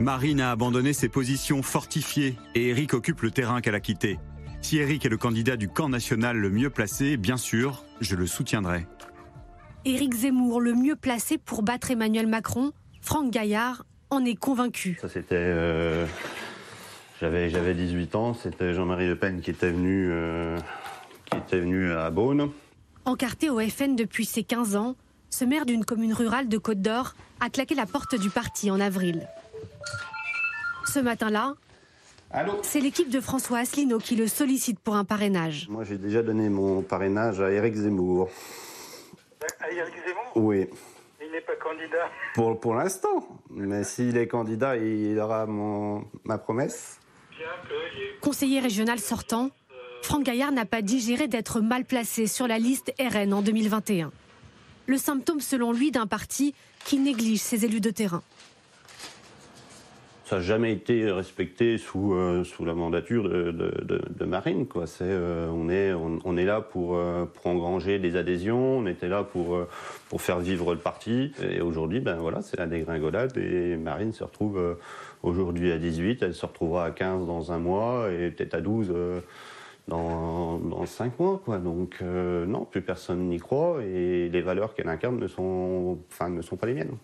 Marine a abandonné ses positions fortifiées et Eric occupe le terrain qu'elle a quitté. Si Eric est le candidat du camp national le mieux placé, bien sûr, je le soutiendrai. Éric Zemmour, le mieux placé pour battre Emmanuel Macron, Franck Gaillard en est convaincu. Ça c'était euh, j'avais j'avais 18 ans, c'était Jean-Marie Le Pen qui était venu euh, qui était venu à Beaune. Encarté au FN depuis ses 15 ans, ce maire d'une commune rurale de Côte d'Or a claqué la porte du parti en avril. Ce matin-là, c'est l'équipe de François Asselineau qui le sollicite pour un parrainage. Moi, j'ai déjà donné mon parrainage à Éric Zemmour. À Éric Zemmour Oui. Il n'est pas candidat Pour, pour l'instant. Mais s'il est candidat, il aura mon, ma promesse. Conseiller régional sortant, Franck Gaillard n'a pas digéré d'être mal placé sur la liste RN en 2021. Le symptôme, selon lui, d'un parti qui néglige ses élus de terrain ça n'a jamais été respecté sous, euh, la mandature de, Marine. Euh, on, est, là pour, euh, pour, engranger des adhésions, on était là pour, faire vivre le parti. Et aujourd'hui, ben, voilà, c'est la dégringolade et Marine se retrouve aujourd'hui à 18, elle se retrouvera à 15 dans un mois et peut-être à 12 dans, dans 5 mois. Donc non, plus personne n'y croit et les valeurs qu'elle incarne ne sont, enfin, ne sont pas les miennes.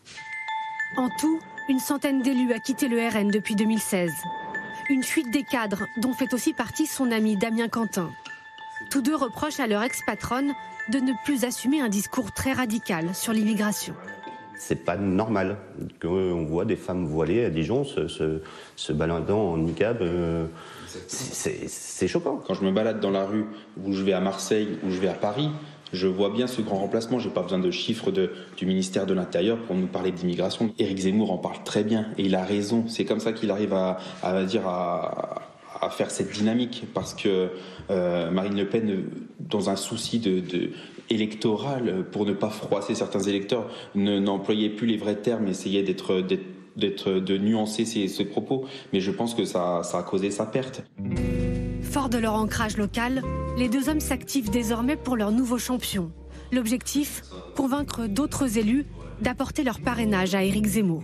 En tout, une centaine d'élus a quitté le RN depuis 2016. Une fuite des cadres dont fait aussi partie son ami Damien Quentin. Tous deux reprochent à leur ex-patronne de ne plus assumer un discours très radical sur l'immigration. C'est pas normal qu'on voit des femmes voilées à Dijon se, se, baladant en niqab. Euh, c'est choquant. Quand je me balade dans la rue, où je vais à Marseille, ou je vais à Paris, je vois bien ce grand remplacement. J'ai pas besoin de chiffres du ministère de l'Intérieur pour nous parler d'immigration. Éric Zemmour en parle très bien et il a raison. C'est comme ça qu'il arrive à, dire à, faire cette dynamique parce que euh, Marine Le Pen, dans un souci de, électoral pour ne pas froisser certains électeurs, n'employait plus les vrais termes, essayait d'être d'être de nuancer ses, propos, mais je pense que ça, ça a causé sa perte. Fort de leur ancrage local, les deux hommes s'activent désormais pour leur nouveau champion. L'objectif Convaincre d'autres élus d'apporter leur parrainage à Éric Zemmour.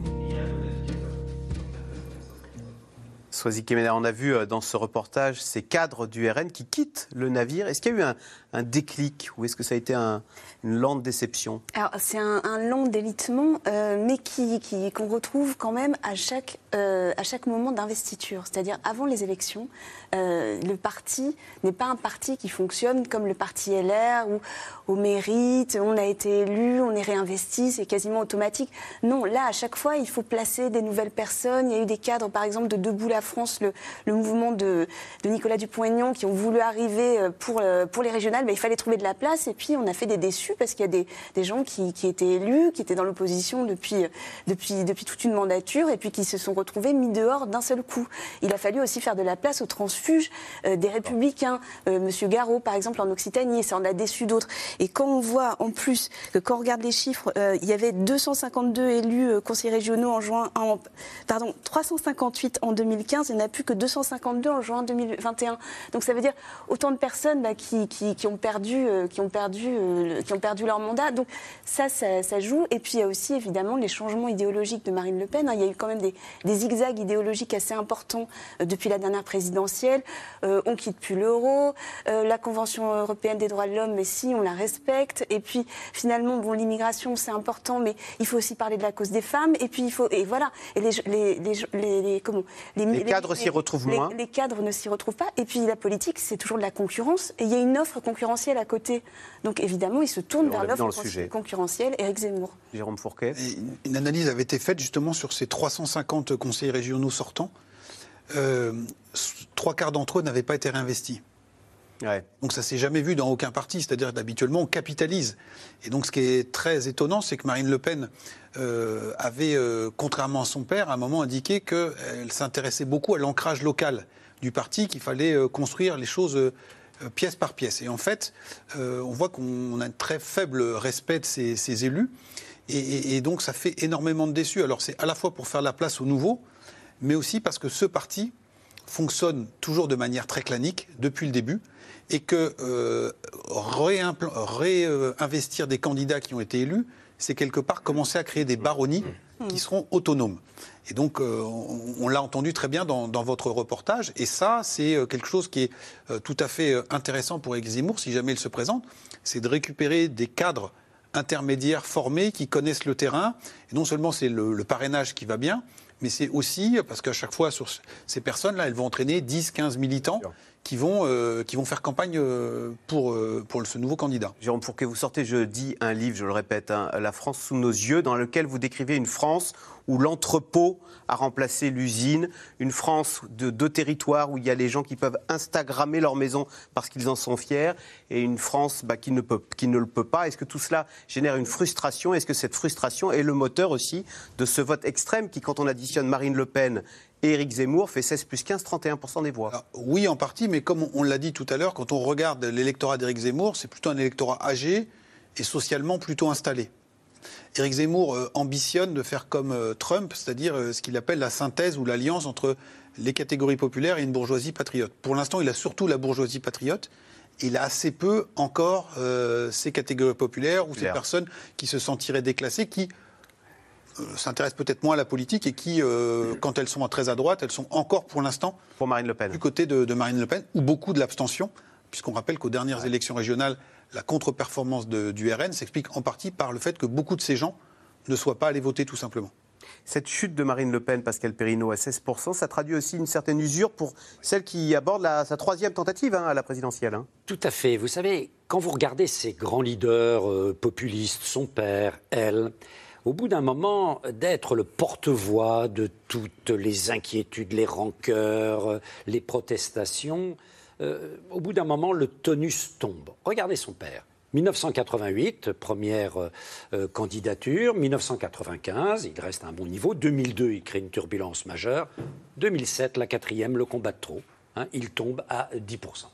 Soisy Keméner, on a vu euh, dans ce reportage ces cadres du RN qui quittent le navire. Est-ce qu'il y a eu un, déclic ou est-ce que ça a été un- une lente déception? C'est un, un long délitement, euh, mais qui, qui- qu'on retrouve quand même à chaque, euh, à chaque moment d'investiture. C'est-à-dire, avant les élections, le parti n'est pas un parti qui fonctionne comme le parti LR, où au mérite, on a été élu, on est réinvesti, c'est quasiment automatique. Non, là, à chaque fois, il faut placer des nouvelles personnes. Il y a eu des cadres, par exemple, de Debout la France, le, mouvement de, Nicolas Dupont-Aignan, qui ont voulu arriver euh, pour, euh, pour les régionales, il fallait trouver de la place. Et puis, on a fait des déçus parce qu'il y a des, des gens qui, qui étaient élus, qui étaient dans l'opposition depuis, euh, depuis, depuis toute une mandature, et puis qui se sont retrouvés mis dehors d'un seul coup. Il a fallu aussi faire de la place aux transfuges euh, des républicains. Euh, Monsieur Garot, par exemple, en Occitanie, et ça en a déçu d'autres. Et quand on voit en plus que quand on regarde les chiffres, il y avait 252 élus conseillers régionaux en juin, pardon, 358 en 2015, il n'y en a plus que 252 en juin 2021. Donc ça veut dire autant de personnes bah, qui, qui, qui ont perdu, euh, qui ont perdu, euh, qui ont perdu leur mandat. Donc ça, ça, ça joue. Et puis il y a aussi évidemment les changements idéologiques de Marine Le Pen. hein. Il y a eu quand même des, des zigzags idéologiques assez importants euh, depuis la dernière présidentielle. Euh, on quitte plus l'euro, la Convention européenne des droits de l'homme, mais si on la respecte. Et puis finalement, bon, l'immigration c'est important, mais il faut aussi parler de la cause des femmes. Et puis il faut et voilà. Et les les les, les, les- comment Les cadres s'y retrouvent les- moins. Les cadres ne s'y retrouvent pas. Et puis la politique, c'est toujours de la concurrence. Et il y a une offre concurrentielle à côté. Donc évidemment, ils se tournent vers l'offre le sujet. concurrentielle. Éric Zemmour. Jérôme Fourquet Et Une analyse avait été faite justement sur ces 350 conseillers régionaux sortants. Euh, trois quarts d'entre eux n'avaient pas été réinvestis. Donc ça s'est jamais vu dans aucun parti, c'est-à-dire d'habituellement on capitalise. Et donc ce qui est très étonnant, c'est que Marine Le Pen euh, avait, euh, contrairement à son père, à un moment indiqué qu'elle s'intéressait beaucoup à l'ancrage local du parti, qu'il fallait euh, construire les choses pièce par pièce. Et en fait, on voit qu'on a un très faible respect de ces, élus. Et, et- et donc ça fait énormément de déçus. Alors c'est à la fois pour faire la place aux nouveaux, mais aussi parce que ce parti fonctionne toujours de manière très clanique depuis le début et que euh, réinvestir des candidats qui ont été élus, c'est quelque part commencer à créer des baronnies qui seront autonomes. Et donc, euh, on, on l'a entendu très bien dans, dans votre reportage, et ça, c'est euh, quelque chose qui est euh, tout à fait intéressant pour Zemmour, si jamais il se présente, c'est de récupérer des cadres intermédiaires formés qui connaissent le terrain. Et non seulement c'est le, le parrainage qui va bien, mais c'est aussi, parce qu'à chaque fois, sur ce- ces personnes-là, elles vont entraîner 10, 15 militants qui vont, euh, qui vont faire campagne euh, pour, euh, pour ce nouveau candidat. Jérôme Fourquet, vous sortez jeudi un livre, je le répète, hein, La France sous nos yeux, dans lequel vous décrivez une France où l'entrepôt a remplacé l'usine, une France de deux territoires où il y a les gens qui peuvent Instagrammer leur maison parce qu'ils en sont fiers, et une France bah, qui, ne peut, qui ne le peut pas. Est-ce que tout cela génère une frustration? Est-ce que cette frustration est le moteur aussi de ce vote extrême qui, quand on additionne Marine Le Pen et Éric Zemmour, fait 16 plus 15, 31% des voix? Oui, en partie, mais comme on l'a dit tout à l'heure, quand on regarde l'électorat d'Éric Zemmour, c'est plutôt un électorat âgé et socialement plutôt installé. Éric Zemmour euh, ambitionne de faire comme euh, Trump, c'est-à-dire euh, ce qu'il appelle la synthèse ou l'alliance entre les catégories populaires et une bourgeoisie patriote. Pour l'instant, il a surtout la bourgeoisie patriote. Il a assez peu encore euh, ces catégories populaires ou ces personnes qui se sentiraient déclassées, qui euh, s'intéressent peut-être moins à la politique et qui, euh, quand elles sont très à droite, elles sont encore pour l'instant pour Marine Le Pen. du côté de, de Marine Le Pen, ou beaucoup de l'abstention, puisqu'on rappelle qu'aux dernières élections régionales, la contre-performance de- du RN s'explique en partie par le fait que beaucoup de ces gens ne soient pas allés voter tout simplement. Cette chute de Marine Le Pen, Pascal Perrineau, à 16%, ça traduit aussi une certaine usure pour celle qui aborde la- sa troisième tentative hein, à la présidentielle. hein. Tout à fait. Vous savez, quand vous regardez ces grands leaders euh, populistes, son père, elle, au bout d'un moment, d'être le porte-voix de toutes les inquiétudes, les rancœurs, les protestations, euh, au bout d'un moment, le tonus tombe. Regardez son père. 1988, première euh, euh, candidature. 1995, il reste à un bon niveau. 2002, il crée une turbulence majeure. 2007, la quatrième, le combat de trop. Hein, il tombe à 10%.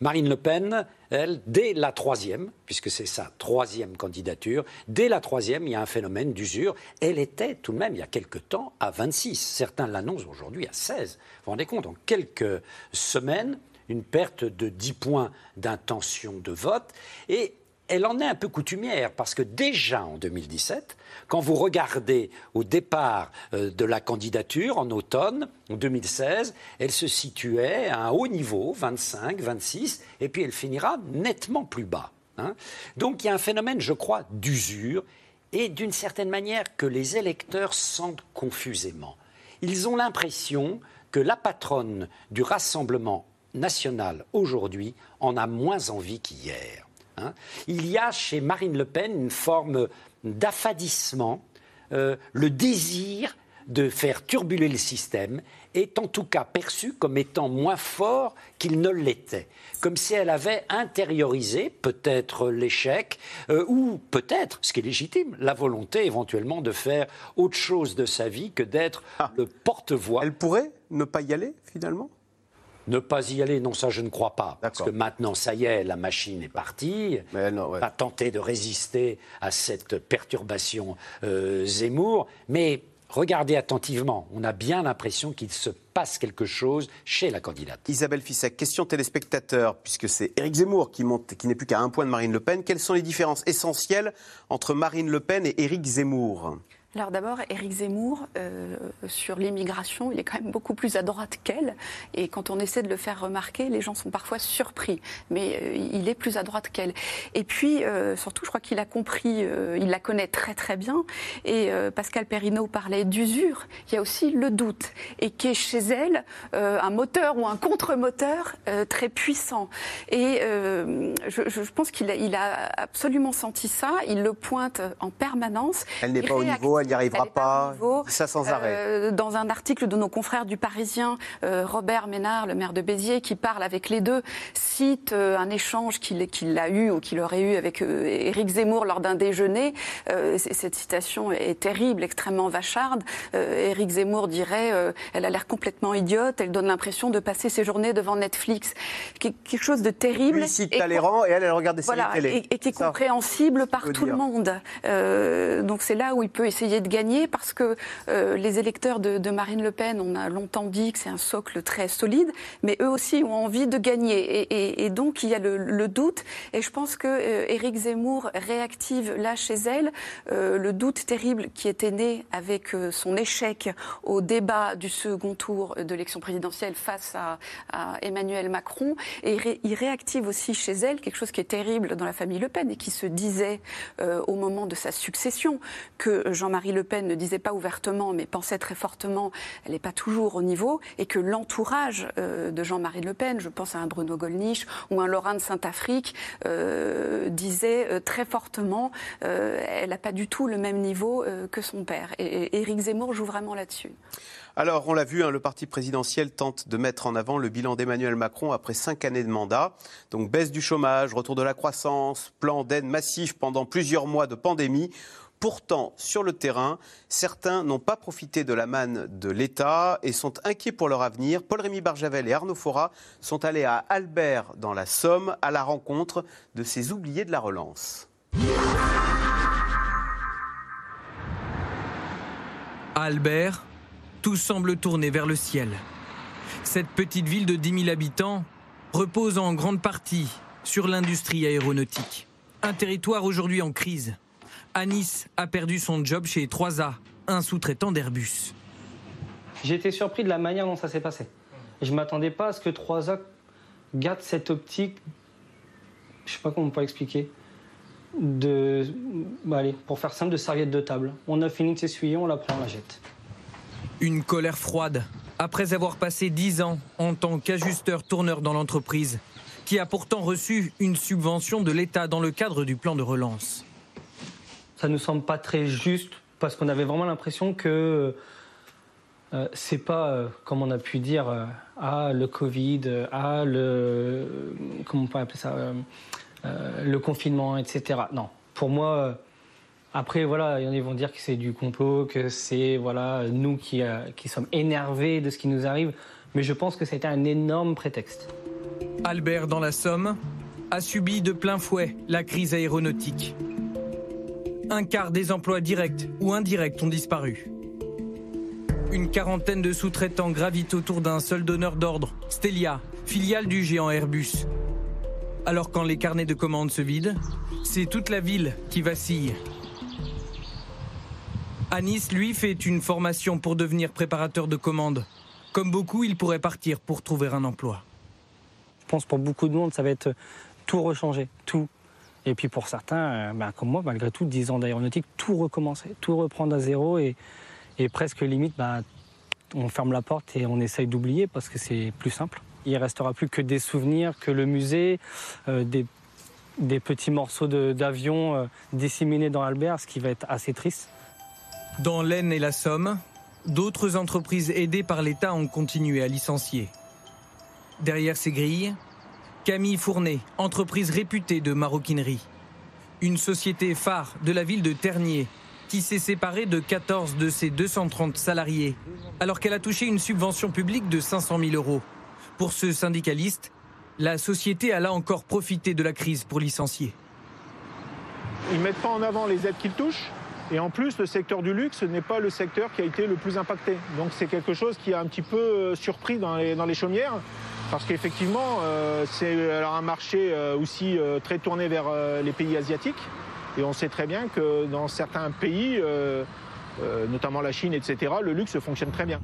Marine Le Pen, elle, dès la troisième, puisque c'est sa troisième candidature, dès la troisième, il y a un phénomène d'usure. Elle était tout de même, il y a quelque temps, à 26. Certains l'annoncent aujourd'hui à 16. Vous vous rendez compte, en quelques semaines, une perte de 10 points d'intention de vote. Et elle en est un peu coutumière, parce que déjà en 2017, quand vous regardez au départ euh, de la candidature en automne, en 2016, elle se situait à un haut niveau, 25, 26, et puis elle finira nettement plus bas. hein. Donc il y a un phénomène, je crois, d'usure, et d'une certaine manière que les électeurs sentent confusément. Ils ont l'impression que la patronne du Rassemblement national aujourd'hui en a moins envie qu'hier. hein. Il y a chez Marine Le Pen une forme d'affadissement, euh, le désir de faire turbuler le système est en tout cas perçu comme étant moins fort qu'il ne l'était, comme si elle avait intériorisé peut-être l'échec euh, ou peut-être, ce qui est légitime, la volonté éventuellement de faire autre chose de sa vie que d'être le porte-voix. Elle pourrait ne pas y aller finalement? Ne pas y aller, non, ça je ne crois pas. Parce que maintenant, ça y est, la machine est partie. Va tenter de résister à cette perturbation euh, Zemmour. Mais regardez attentivement, on a bien l'impression qu'il se passe quelque chose chez la candidate. Isabelle Fissek, question téléspectateur, puisque c'est Éric Zemmour qui, monte, qui n'est plus qu'à un point de Marine Le Pen. Quelles sont les différences essentielles entre Marine Le Pen et Éric Zemmour? Alors d'abord, Éric Zemmour, euh, sur l'immigration, il est quand même beaucoup plus à droite qu'elle. Et quand on essaie de le faire remarquer, les gens sont parfois surpris. Mais euh, il est plus à droite qu'elle. Et puis, euh, surtout, je crois qu'il a compris, euh, il la connaît très très bien. Et euh, Pascal Perrineau parlait d'usure. Il y a aussi le doute. Et qui est chez elle euh, un moteur ou un contre-moteur euh, très puissant. Et euh, je, je pense qu'il a, il a absolument senti ça. Il le pointe en permanence. Elle n'est pas au niveau, elle n'y arrivera pas niveau. Ça sans arrêt. Euh, dans un article de nos confrères du Parisien, euh, Robert Ménard, le maire de Béziers, qui parle avec les deux, cite euh, un échange qu'il qu'il a eu ou qu'il aurait eu avec Éric Zemmour lors d'un déjeuner. Cette citation est terrible, extrêmement vacharde. Éric Zemmour dirait Elle a l'air complètement idiote, elle donne l'impression de passer ses journées devant Netflix. Qu- Quelque chose de terrible. Lui, il cite Talleyrand et elle, elle regarde des séries voilà, télé. et, et qui est compréhensible par tout le monde. Euh, donc c'est là où il peut essayer de gagner parce que euh, les électeurs de, Marine Le Pen, on a longtemps dit que c'est un socle très solide, mais eux aussi ont envie de gagner. Et, donc il y a le, doute. Et je pense que euh, Éric Zemmour réactive là chez elle euh, le doute terrible qui était né avec son échec au débat du second tour de l'élection présidentielle face à, Emmanuel Macron. Et il ré- il réactive aussi chez elle quelque chose qui est terrible dans la famille Le Pen et qui se disait au moment de sa succession, que Jean-Marie Le Pen ne disait pas ouvertement, mais pensait très fortement, elle n'est pas toujours au niveau, et que l'entourage euh, de Jean-Marie Le Pen, je pense à un Bruno Gollnisch ou un Laurent de Saint-Afrique, euh, disait euh, très fortement, elle n'a pas du tout le même niveau que son père. Et Éric Zemmour joue vraiment là-dessus. Alors, on l'a vu, hein, le parti présidentiel tente de mettre en avant le bilan d'Emmanuel Macron après cinq années de mandat. Donc, baisse du chômage, retour de la croissance, plan d'aide massif pendant plusieurs mois de pandémie. Pourtant, sur le terrain, certains n'ont pas profité de la manne de l'État et sont inquiets pour leur avenir. Paul-Rémy Barjavel et Arnaud Fora sont allés à Albert, dans la Somme, à la rencontre de ces oubliés de la relance. À Albert, tout semble tourner vers le ciel. Cette petite ville de 10 000 habitants repose en grande partie sur l'industrie aéronautique. Un territoire aujourd'hui en crise. Anis a perdu son job chez 3A, un sous-traitant d'Airbus. J'ai été surpris de la manière dont ça s'est passé. Je ne m'attendais pas à ce que 3A garde cette optique, je sais pas comment on peut expliquer, de, bah allez, pour faire simple, de serviette de table. On a fini de s'essuyer, on la prend, on la jette. Une colère froide, après avoir passé 10 ans en tant qu'ajusteur-tourneur dans l'entreprise, qui a pourtant reçu une subvention de l'État dans le cadre du plan de relance. Ça nous semble pas très juste parce qu'on avait vraiment l'impression que euh, c'est pas, euh, comme on a pu dire, euh, ah le Covid, euh, ah le, comment on peut appeler ça, euh, le confinement, etc. Non, pour moi, après voilà, il y en a vont dire que c'est du complot, que c'est voilà nous qui, qui sommes énervés de ce qui nous arrive, mais je pense que c'était un énorme prétexte. Albert, dans la Somme, a subi de plein fouet la crise aéronautique. Un quart des emplois directs ou indirects ont disparu. Une quarantaine de sous-traitants gravitent autour d'un seul donneur d'ordre, Stelia, filiale du géant Airbus. Alors quand les carnets de commandes se vident, c'est toute la ville qui vacille. Anis, lui, fait une formation pour devenir préparateur de commandes. Comme beaucoup, il pourrait partir pour trouver un emploi. Je pense pour beaucoup de monde, ça va être tout rechanger, tout. Et puis pour certains, euh, bah, comme moi, malgré tout, 10 ans d'aéronautique, tout recommencer, tout reprendre à zéro et, presque limite, bah, on ferme la porte et on essaye d'oublier parce que c'est plus simple. Il restera plus que des souvenirs, que le musée, euh, des, petits morceaux d'avion euh, disséminés dans Albert, ce qui va être assez triste. Dans l'Aisne et la Somme, d'autres entreprises aidées par l'État ont continué à licencier. Derrière ces grilles, Camille Fournet, entreprise réputée de maroquinerie. Une société phare de la ville de Ternier, qui s'est séparée de 14 de ses 230 salariés, alors qu'elle a touché une subvention publique de 500 000 euros. Pour ce syndicaliste, la société a là encore profité de la crise pour licencier. Ils ne mettent pas en avant les aides qu'ils touchent. Et en plus, le secteur du luxe n'est pas le secteur qui a été le plus impacté. Donc c'est quelque chose qui a un petit peu euh, surpris dans les, dans les chaumières. Parce qu'effectivement, euh, c'est alors un marché euh, aussi euh, très tourné vers euh, les pays asiatiques. Et on sait très bien que dans certains pays, euh, euh, notamment la Chine, etc., le luxe fonctionne très bien.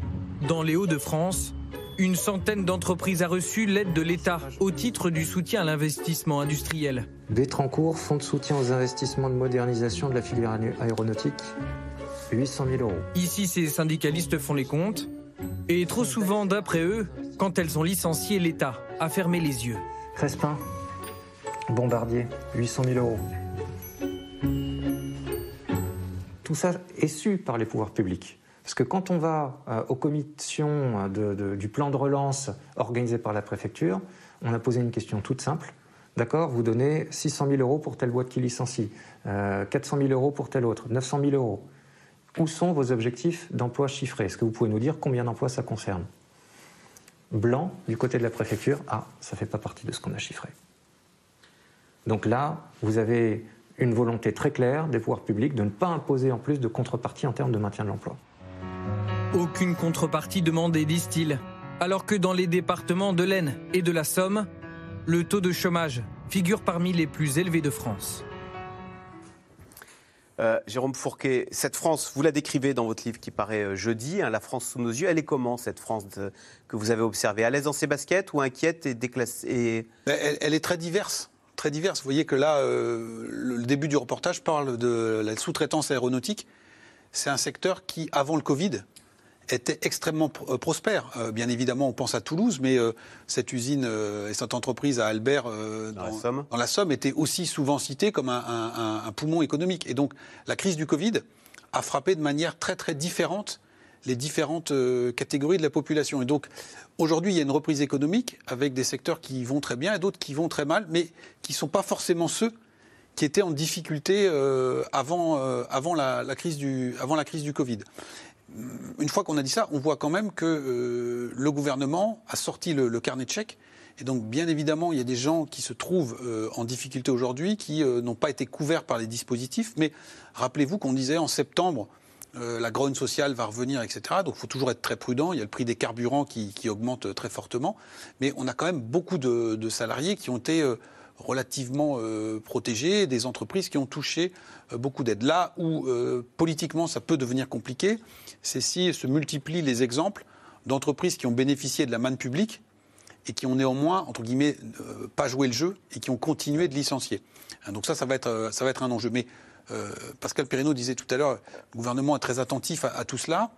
Dans les Hauts-de-France, une centaine d'entreprises a reçu l'aide de l'État au titre du soutien à l'investissement industriel. Bétrancourt, fonds de soutien aux investissements de modernisation de la filière aé- aéronautique, 800 000 euros. Ici, ces syndicalistes font les comptes. Et trop souvent, d'après eux, quand elles ont licencié, l'État a fermé les yeux. Crespin, Bombardier, 800 000 euros. Tout ça est su par les pouvoirs publics. Parce que quand on va euh, aux commissions de- du plan de relance organisé par la préfecture, on a posé une question toute simple. D'accord, vous donnez 600 000 euros pour telle boîte qui licencie, euh, 400 000 euros pour telle autre, 900 000 euros. Où sont vos objectifs d'emploi chiffrés Est-ce que vous pouvez nous dire combien d'emplois ça concerne? Blanc, du côté de la préfecture, ah, ça ne fait pas partie de ce qu'on a chiffré. Donc là, vous avez une volonté très claire des pouvoirs publics de ne pas imposer en plus de contrepartie en termes de maintien de l'emploi. Aucune contrepartie demandée, disent-ils. Alors que dans les départements de l'Aisne et de la Somme, le taux de chômage figure parmi les plus élevés de France. Euh, Jérôme Fourquet, cette France, vous la décrivez dans votre livre qui paraît euh, jeudi, hein, La France sous nos yeux. Elle est comment, cette France que vous avez observée? À l'aise dans ses baskets ou inquiète et déclassée Elle, est très diverse. Très. Vous voyez que là, euh, le début du reportage parle de la sous-traitance aéronautique. C'est un secteur qui, avant le Covid, était extrêmement pr- euh, prospère. Euh, bien évidemment, on pense à Toulouse, mais euh, cette usine et cette entreprise à Albert dans, dans la Somme était aussi souvent citée comme un, un- un- un poumon économique. Et donc, la crise du Covid a frappé de manière très très différente les différentes catégories de la population. Et donc, aujourd'hui, il y a une reprise économique avec des secteurs qui vont très bien et d'autres qui vont très mal, mais qui ne sont pas forcément ceux qui étaient en difficulté avant, avant, la, la crise du, avant la crise du Covid. Une fois qu'on a dit ça, on voit quand même que euh, le gouvernement a sorti le, carnet de chèques. Et donc, bien évidemment, il y a des gens qui se trouvent euh, en difficulté aujourd'hui, qui euh, n'ont pas été couverts par les dispositifs. Mais rappelez-vous qu'on disait en septembre, la grogne sociale va revenir, etc. Donc il faut toujours être très prudent. Il y a le prix des carburants qui, qui augmente très fortement. Mais on a quand même beaucoup de, salariés qui ont été relativement protégés, des entreprises qui ont touché beaucoup d'aides. Là où politiquement ça peut devenir compliqué, c'est si se multiplient les exemples d'entreprises qui ont bénéficié de la manne publique et qui ont néanmoins, entre guillemets, euh, pas joué le jeu et qui ont continué de licencier. Hein, Donc ça, ça va être, euh, ça va être un enjeu. Mais euh, Pascal Perrineau disait tout à l'heure, le gouvernement est très attentif à, tout cela.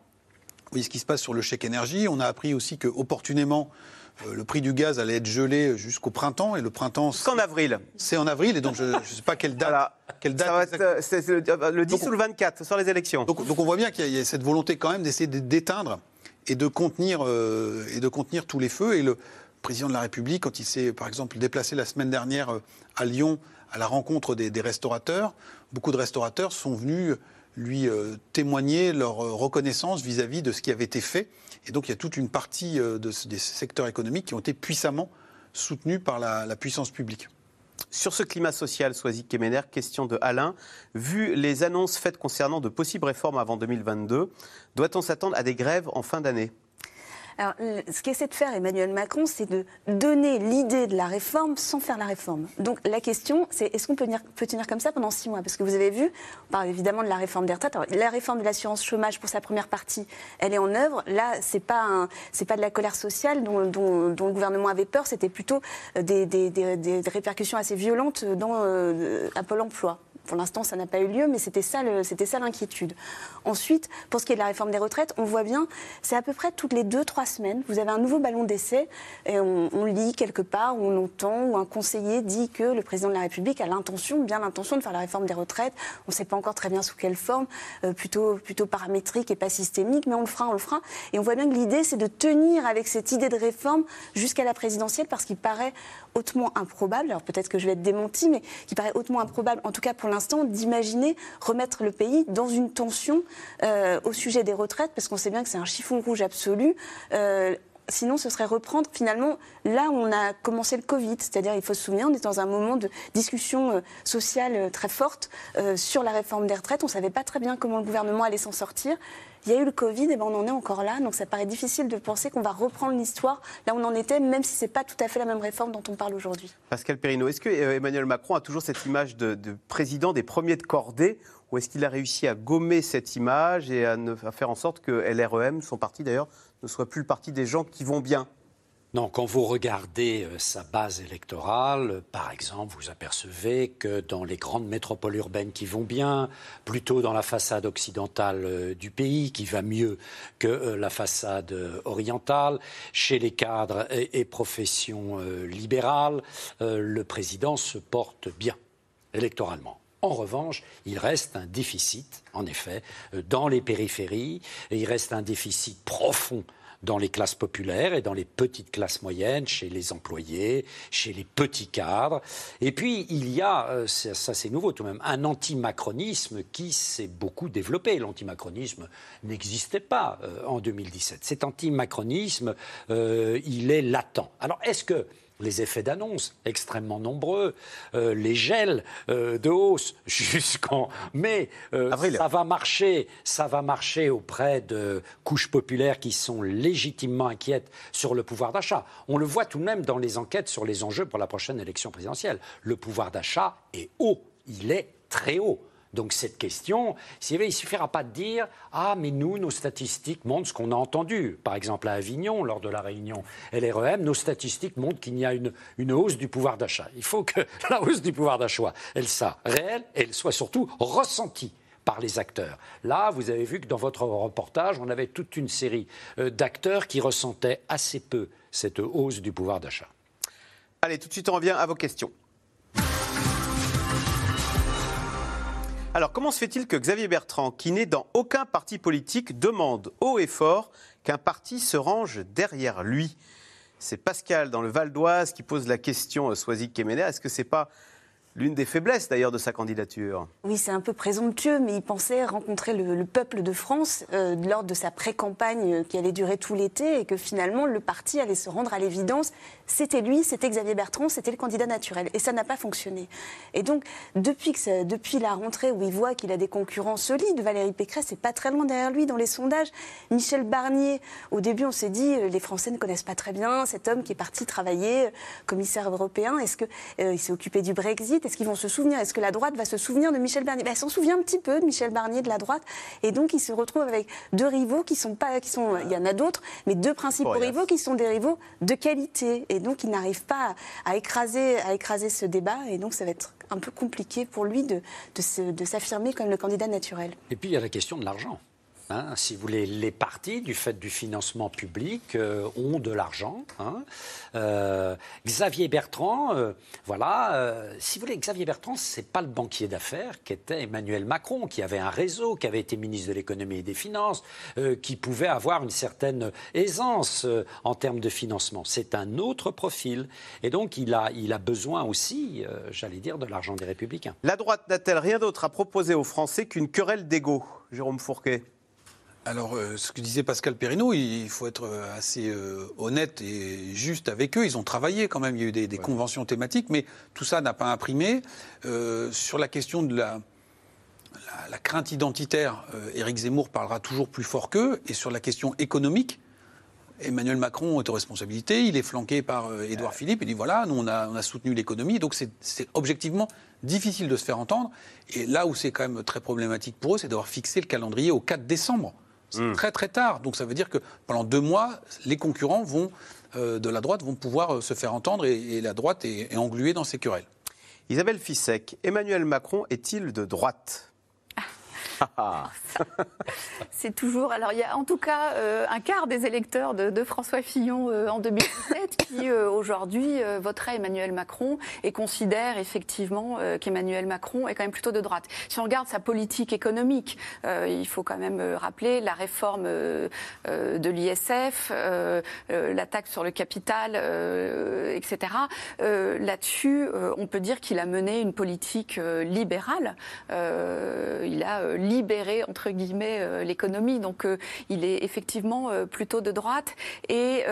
Vous voyez ce qui se passe sur le chèque énergie. On a appris aussi que, opportunément, euh, le prix du gaz allait être gelé jusqu'au printemps. Et le printemps. C'est en avril. C'est en avril. Et donc, je ne sais pas quelle date. Quelle euh, c'est le, le 10 ou le 24, sur les élections. donc, donc on voit bien qu'il y a- il y, a cette volonté quand même d'essayer de- d'éteindre et de contenir euh, et de contenir tous les feux. Et le président de la République, quand il s'est par exemple déplacé la semaine dernière euh, à Lyon à la rencontre des, des restaurateurs, beaucoup de restaurateurs sont venus lui euh, témoigner leur euh, reconnaissance vis-à-vis de ce qui avait été fait. Et donc il y a toute une partie euh, des secteurs économiques qui ont été puissamment soutenus par la, puissance publique. Sur ce climat social, Soisy Kemener, question de Alain. Vu les annonces faites concernant de possibles réformes avant 2022, doit-on s'attendre à des grèves en fin d'année? Alors, euh, ce qu'essaie de faire Emmanuel Macron, c'est de donner l'idée de la réforme sans faire la réforme. Donc la question, c'est est-ce qu'on peut tenir, comme ça pendant six mois? Parce que vous avez vu, on parle évidemment de la réforme des retraites. La réforme de l'assurance chômage pour sa première partie, elle est en œuvre. Là, c'est pas pas de la colère sociale dont, le gouvernement avait peur. C'était plutôt euh, des, des- des- des répercussions assez violentes dans euh, à Pôle Emploi. Pour l'instant, ça n'a pas eu lieu, mais c'était ça, l'inquiétude. Ensuite, pour ce qui est de la réforme des retraites, on voit bien, c'est à peu près toutes les deux, trois semaines, vous avez un nouveau ballon d'essai, et on, lit quelque part, on entend, ou un conseiller dit que le président de la République a l'intention, bien l'intention de faire la réforme des retraites. On ne sait pas encore très bien sous quelle forme, euh, plutôt, plutôt paramétrique et pas systémique, mais on le fera, on le fera. Et on voit bien que l'idée, c'est de tenir avec cette idée de réforme jusqu'à la présidentielle, parce qu'il paraît hautement improbable, alors peut-être que je vais être démenti, mais qui paraît hautement improbable, en tout cas pour l'instant, d'imaginer remettre le pays dans une tension euh, au sujet des retraites, parce qu'on sait bien que c'est un chiffon rouge absolu. Euh, Sinon, ce serait reprendre finalement là où on a commencé le Covid. C'est-à-dire, il faut se souvenir, on est dans un moment de discussion euh, sociale très forte sur la réforme des retraites. On ne savait pas très bien comment le gouvernement allait s'en sortir. Il y a eu le Covid, et ben on en est encore là. Donc ça paraît difficile de penser qu'on va reprendre l'histoire là où on en était, même si ce n'est pas tout à fait la même réforme dont on parle aujourd'hui. Pascal Perrineau, est-ce que euh, Emmanuel Macron a toujours cette image de, de président des premiers de cordée ou est-ce qu'il a réussi à gommer cette image et à faire en sorte que LREM, son parti d'ailleurs, ne soit plus le parti des gens qui vont bien? Non, quand vous regardez euh, sa base électorale, euh, par exemple, vous apercevez que dans les grandes métropoles urbaines qui vont bien, plutôt dans la façade occidentale euh, du pays, qui va mieux que la façade orientale, chez les cadres et, et professions libérales, le président se porte bien électoralement. En revanche, il reste un déficit, en effet, dans les périphéries, et il reste un déficit profond dans les classes populaires et dans les petites classes moyennes, chez les employés, chez les petits cadres. Et puis, il y a, euh, ça c'est nouveau tout de même, un antimacronisme qui s'est beaucoup développé. L'antimacronisme n'existait pas euh, en 2017. Cet antimacronisme, euh, il est latent. Alors, est-ce que les effets d'annonce extrêmement nombreux, euh, les gels euh, de hausse [laughs] jusqu'en mai, euh, ça va marcher, ça va marcher auprès de couches populaires qui sont légitimement inquiètes sur le pouvoir d'achat. On le voit tout de même dans les enquêtes sur les enjeux pour la prochaine élection présidentielle. Le pouvoir d'achat est haut, il est très haut. Donc cette question, il ne suffira pas de dire Ah, mais nous, nos statistiques montrent ce qu'on a entendu. Par exemple, à Avignon, lors de la réunion LREM, nos statistiques montrent qu'il y a une, une hausse du pouvoir d'achat. Il faut que [laughs] la hausse du pouvoir d'achat, elle soit réelle et elle soit surtout ressentie par les acteurs. Là, vous avez vu que dans votre reportage, on avait toute une série euh, d'acteurs qui ressentaient assez peu cette hausse du pouvoir d'achat. Allez, tout de suite, on revient à vos questions. Alors, comment se fait-il que Xavier Bertrand, qui n'est dans aucun parti politique, demande haut et fort qu'un parti se range derrière lui? C'est Pascal, dans le Val d'Oise, qui pose la question Soisic Keméner. Est-ce que c'est pas l'une des faiblesses, d'ailleurs, de sa candidature? Oui, c'est un peu présomptueux, mais il pensait rencontrer le, le peuple de France euh, lors de sa pré-campagne euh, qui allait durer tout l'été et que finalement le parti allait se rendre à l'évidence. C'était lui, c'était Xavier Bertrand, c'était le candidat naturel. Et ça n'a pas fonctionné. Et donc, depuis, que ça- depuis la rentrée où il voit qu'il a des concurrents solides, Valérie Pécresse n'est pas très loin derrière lui dans les sondages. Michel Barnier, au début, on s'est dit, euh, les Français ne connaissent pas très bien cet homme qui est parti travailler, euh, commissaire européen. Est-ce qu'il s'est occupé du Brexit? Est-ce qu'ils vont se souvenir? Est-ce que la droite va se souvenir de Michel Barnier? Ben, Elle s'en souvient un petit peu de Michel Barnier de la droite. Et donc, il se retrouve avec deux rivaux qui sont pas. Qui sont, il y en a d'autres, mais deux principaux rivaux qui sont des rivaux de qualité. Et donc, il n'arrive pas à écraser, à écraser ce débat. Et donc, ça va être un peu compliqué pour lui de, de s'affirmer comme le candidat naturel. Et puis il y a la question de l'argent. Hein, si vous voulez, les partis, du fait du financement public, euh, ont de l'argent. hein. Euh, Xavier Bertrand, euh, voilà, euh, si vous voulez, Xavier Bertrand, c'est pas le banquier d'affaires qu'était Emmanuel Macron, qui avait un réseau, qui avait été ministre de l'économie et des finances, qui pouvait avoir une certaine aisance en termes de financement. C'est un autre profil. Et donc, il a, il a besoin aussi, j'allais dire, de l'argent des républicains. La droite n'a-t-elle rien d'autre à proposer aux Français qu'une querelle d'ego Jérôme Fourquet? Alors, euh, ce que disait Pascal Perrineau, il faut être euh, assez euh, honnête et juste avec eux. Ils ont travaillé quand même, il y a eu des, des conventions thématiques, mais tout ça n'a pas imprimé. Euh, sur la question de la, la, la crainte identitaire, euh, Éric Zemmour parlera toujours plus fort qu'eux. Et sur la question économique, Emmanuel Macron est aux responsabilités, il est flanqué par euh, Édouard Philippe, il dit voilà, nous on a, on a soutenu l'économie, donc c'est objectivement difficile de se faire entendre. Et là où c'est quand même très problématique pour eux, c'est d'avoir fixé le calendrier au 4 décembre. C'est très très tard. Donc ça veut dire que pendant deux mois, les concurrents vont, euh, de la droite vont pouvoir euh, se faire entendre et, et la droite est, est engluée dans ces querelles. Isabelle Fissek, Emmanuel Macron est-il de droite? [laughs] C'est toujours. Alors, il y a en tout cas euh, un quart des électeurs de, François Fillon euh, en 2017 qui, euh, aujourd'hui, voteraient Emmanuel Macron et considèrent effectivement qu'Emmanuel Macron est quand même plutôt de droite. Si on regarde sa politique économique, il faut quand même rappeler la réforme de l'ISF, la taxe sur le capital, etc. Là-dessus, on peut dire qu'il a mené une politique libérale. Il a libéré, entre guillemets, euh, l'économie. Donc, euh, il est effectivement euh, plutôt de droite. Et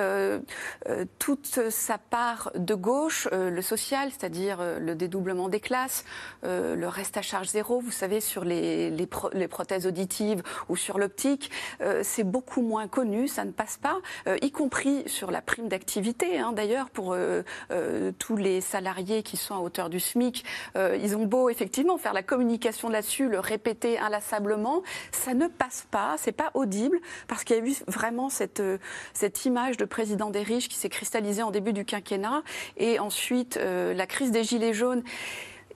toute sa part de gauche, le social, c'est-à-dire le dédoublement des classes, le reste à charge zéro, vous savez, sur les, les, pro- les prothèses auditives ou sur l'optique, c'est beaucoup moins connu, ça ne passe pas, y compris sur la prime d'activité, hein, d'ailleurs, pour tous les salariés qui sont à hauteur du SMIC. Ils ont beau effectivement faire la communication là-dessus, le répéter inlassablement, ça ne passe pas, c'est pas audible, parce qu'il y a eu vraiment cette, euh, cette image de président des riches qui s'est cristallisée en début du quinquennat, et ensuite euh, la crise des gilets jaunes.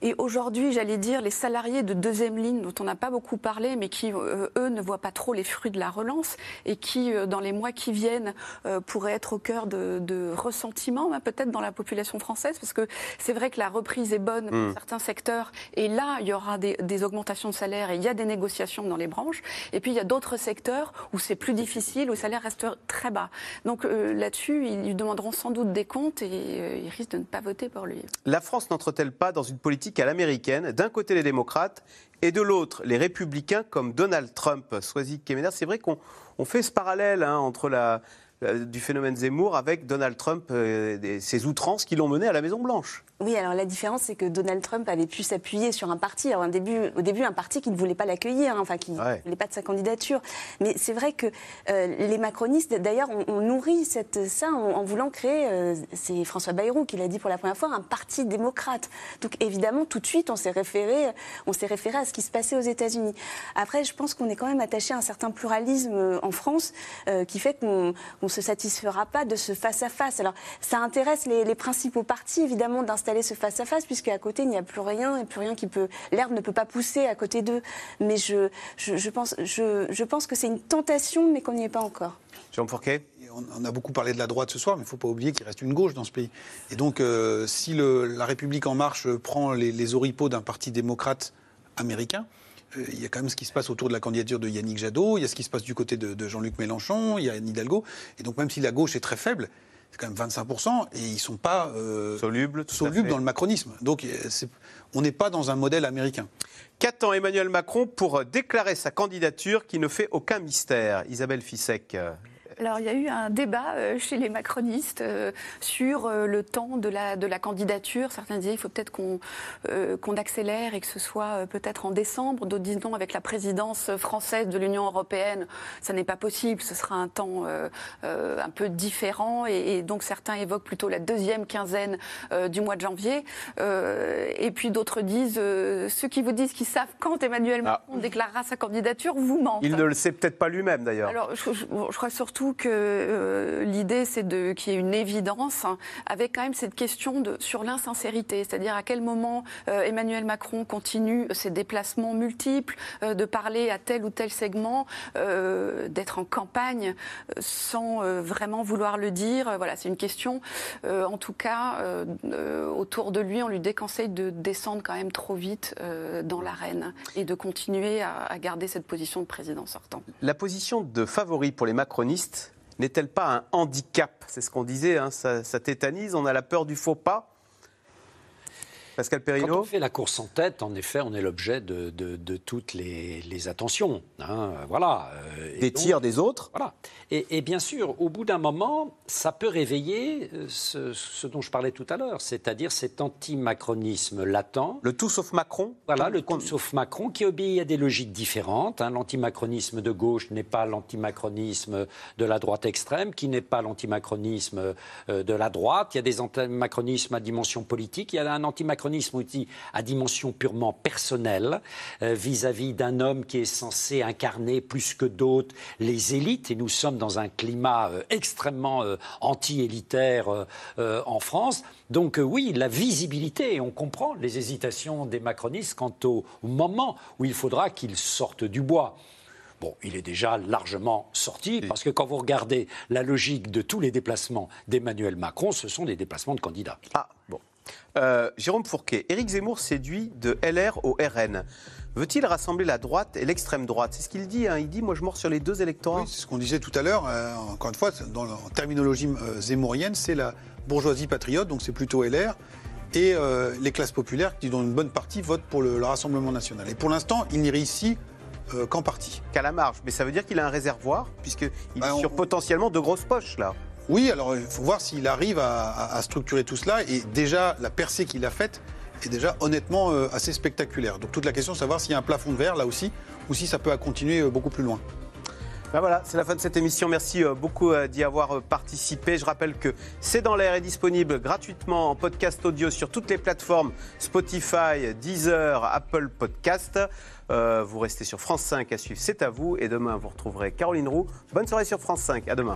Et aujourd'hui, j'allais dire, les salariés de deuxième ligne, dont on n'a pas beaucoup parlé, mais qui, euh, eux, ne voient pas trop les fruits de la relance et qui, euh, dans les mois qui viennent, euh, pourraient être au cœur de, de ressentiments, hein, peut-être dans la population française, parce que c'est vrai que la reprise est bonne Mm. pour certains secteurs, et là, il y aura des, des augmentations de salaire et il y a des négociations dans les branches. Et puis, il y a d'autres secteurs où c'est plus difficile, où le salaire reste très bas. Donc là-dessus, ils lui demanderont sans doute des comptes et ils risquent de ne pas voter pour lui. La France n'entre-t-elle pas dans une politique à l'américaine D'un côté les démocrates et de l'autre les républicains comme Donald Trump, Soisy Kemener. C'est vrai qu'on on fait ce parallèle hein, entre la- du phénomène Zemmour avec Donald Trump euh, et ses outrances qui l'ont mené à la Maison-Blanche. Oui, alors la différence, c'est que Donald Trump avait pu s'appuyer sur un parti, alors un début, au début un parti qui ne voulait pas l'accueillir, hein, enfin qui ne Ouais. voulait pas de sa candidature. Mais c'est vrai que euh, les macronistes, d'ailleurs, ont, ont nourri cette, ça en, en voulant créer, euh, c'est François Bayrou qui l'a dit pour la première fois, un parti démocrate. Donc évidemment, tout de suite, on s'est référé, on s'est référé à ce qui se passait aux États-Unis. Après, je pense qu'on est quand même attaché à un certain pluralisme euh, en France euh, qui fait qu'on ne se satisfera pas de ce face-à-face. Alors, ça intéresse les, les principaux partis, évidemment, d'installer ce face-à-face, puisque à côté, il n'y a plus rien, et plus rien qui peut. L'herbe ne peut pas pousser à côté d'eux. Mais je, je, je pense, je, je pense que c'est une tentation, mais qu'on n'y est pas encore. Jean Fourquet on, on a beaucoup parlé de la droite ce soir, mais il ne faut pas oublier qu'il reste une gauche dans ce pays. Et donc, euh, si le- la République En Marche prend les, les oripeaux d'un parti démocrate américain, euh, il y a quand même ce qui se passe autour de la candidature de Yannick Jadot, il y a ce qui se passe du côté de, de Jean-Luc Mélenchon, il y a Anne Hidalgo. Et donc, même si la gauche est très faible, c'est quand même 25%, et ils ne sont pas euh, solubles, solubles dans le macronisme. Donc, euh, on n'est pas dans un modèle américain. Qu'attend Emmanuel Macron pour déclarer sa candidature qui ne fait aucun mystère? Isabelle Fissek. Alors, il y a eu un débat euh, chez les macronistes euh, sur euh, le temps de la, de la candidature. Certains disaient qu'il faut peut-être qu'on euh, accélère et que ce soit peut-être en décembre. D'autres disent non, avec la présidence française de l'Union européenne, ça n'est pas possible. Ce sera un temps euh, euh, un peu différent. Et, et donc, certains évoquent plutôt la deuxième quinzaine du mois de janvier. Et puis, d'autres disent ceux qui vous disent qu'ils savent quand Emmanuel Macron déclarera sa candidature, vous mentent. Il ne le sait peut-être pas lui-même d'ailleurs. Alors, je, je- je crois surtout que euh, l'idée, c'est de qu'il y ait une évidence, hein, avec quand même cette question de, sur l'insincérité, c'est-à-dire à quel moment euh, Emmanuel Macron continue ses déplacements multiples, euh, de parler à tel ou tel segment, euh, d'être en campagne euh, sans euh, vraiment vouloir le dire. Euh, Voilà, c'est une question. Euh, en tout cas, euh, euh, autour de lui, on lui déconseille de descendre quand même trop vite euh, dans l'arène et de continuer à garder cette position de président sortant. La position de favori pour les macronistes n'est-elle pas un handicap? C'est ce qu'on disait, hein, ça, ça tétanise, on a la peur du faux pas Pascal Quand on fait la course en tête, en effet, on est l'objet de, toutes les, attentions. Hein, voilà. Euh, des tirs des autres Voilà. Et, bien sûr, au bout d'un moment, ça peut réveiller euh, ce, dont je parlais tout à l'heure, c'est-à-dire cet anti-macronisme latent. Le tout sauf Macron Voilà, le tout sauf Macron qui obéit à des logiques différentes. Hein. L'antimacronisme de gauche n'est pas l'antimacronisme de la droite extrême, qui n'est pas l'antimacronisme euh, de la droite. Il y a des antimacronismes à dimension politique, il y a un antimacronisme aussi à dimension purement personnelle euh, vis-à-vis d'un homme qui est censé incarner plus que d'autres les élites. Et nous sommes dans un climat euh, extrêmement anti-élitaire en France. Donc oui, la visibilité, et on comprend les hésitations des macronistes quant au moment où il faudra qu'ils sortent du bois. Bon, il est déjà largement sorti, parce que quand vous regardez la logique de tous les déplacements d'Emmanuel Macron, ce sont des déplacements de candidats. Ah, bon. Euh, Jérôme Fourquet, Éric Zemmour séduit de LR au RN. Veut-il rassembler la droite et l'extrême droite? C'est ce qu'il dit. Hein. Il dit Moi, je mords sur les deux électorats. Oui, c'est ce qu'on disait tout à l'heure. Euh, encore une fois, dans la terminologie euh, zémourienne, c'est la bourgeoisie patriote, donc c'est plutôt LR et les classes populaires qui, dont une bonne partie, votent pour le, le Rassemblement national. Et pour l'instant, il n'y réussit qu'en partie. Qu'à la marge. Mais ça veut dire qu'il a un réservoir, puisqu'il bah, est sur potentiellement de grosses poches, là. Oui, alors il faut voir s'il arrive à, structurer tout cela. Et déjà, la percée qu'il a faite est déjà honnêtement euh, assez spectaculaire. Donc toute la question, de savoir s'il y a un plafond de verre là aussi, ou si ça peut continuer euh, beaucoup plus loin. Ben voilà, c'est la fin de cette émission. Merci beaucoup d'y avoir participé. Je rappelle que C'est dans l'air est disponible gratuitement en podcast audio sur toutes les plateformes Spotify, Deezer, Apple Podcast. Euh, vous restez sur France 5 à suivre, c'est à vous. Et demain, vous retrouverez Caroline Roux. Bonne soirée sur France 5. À demain.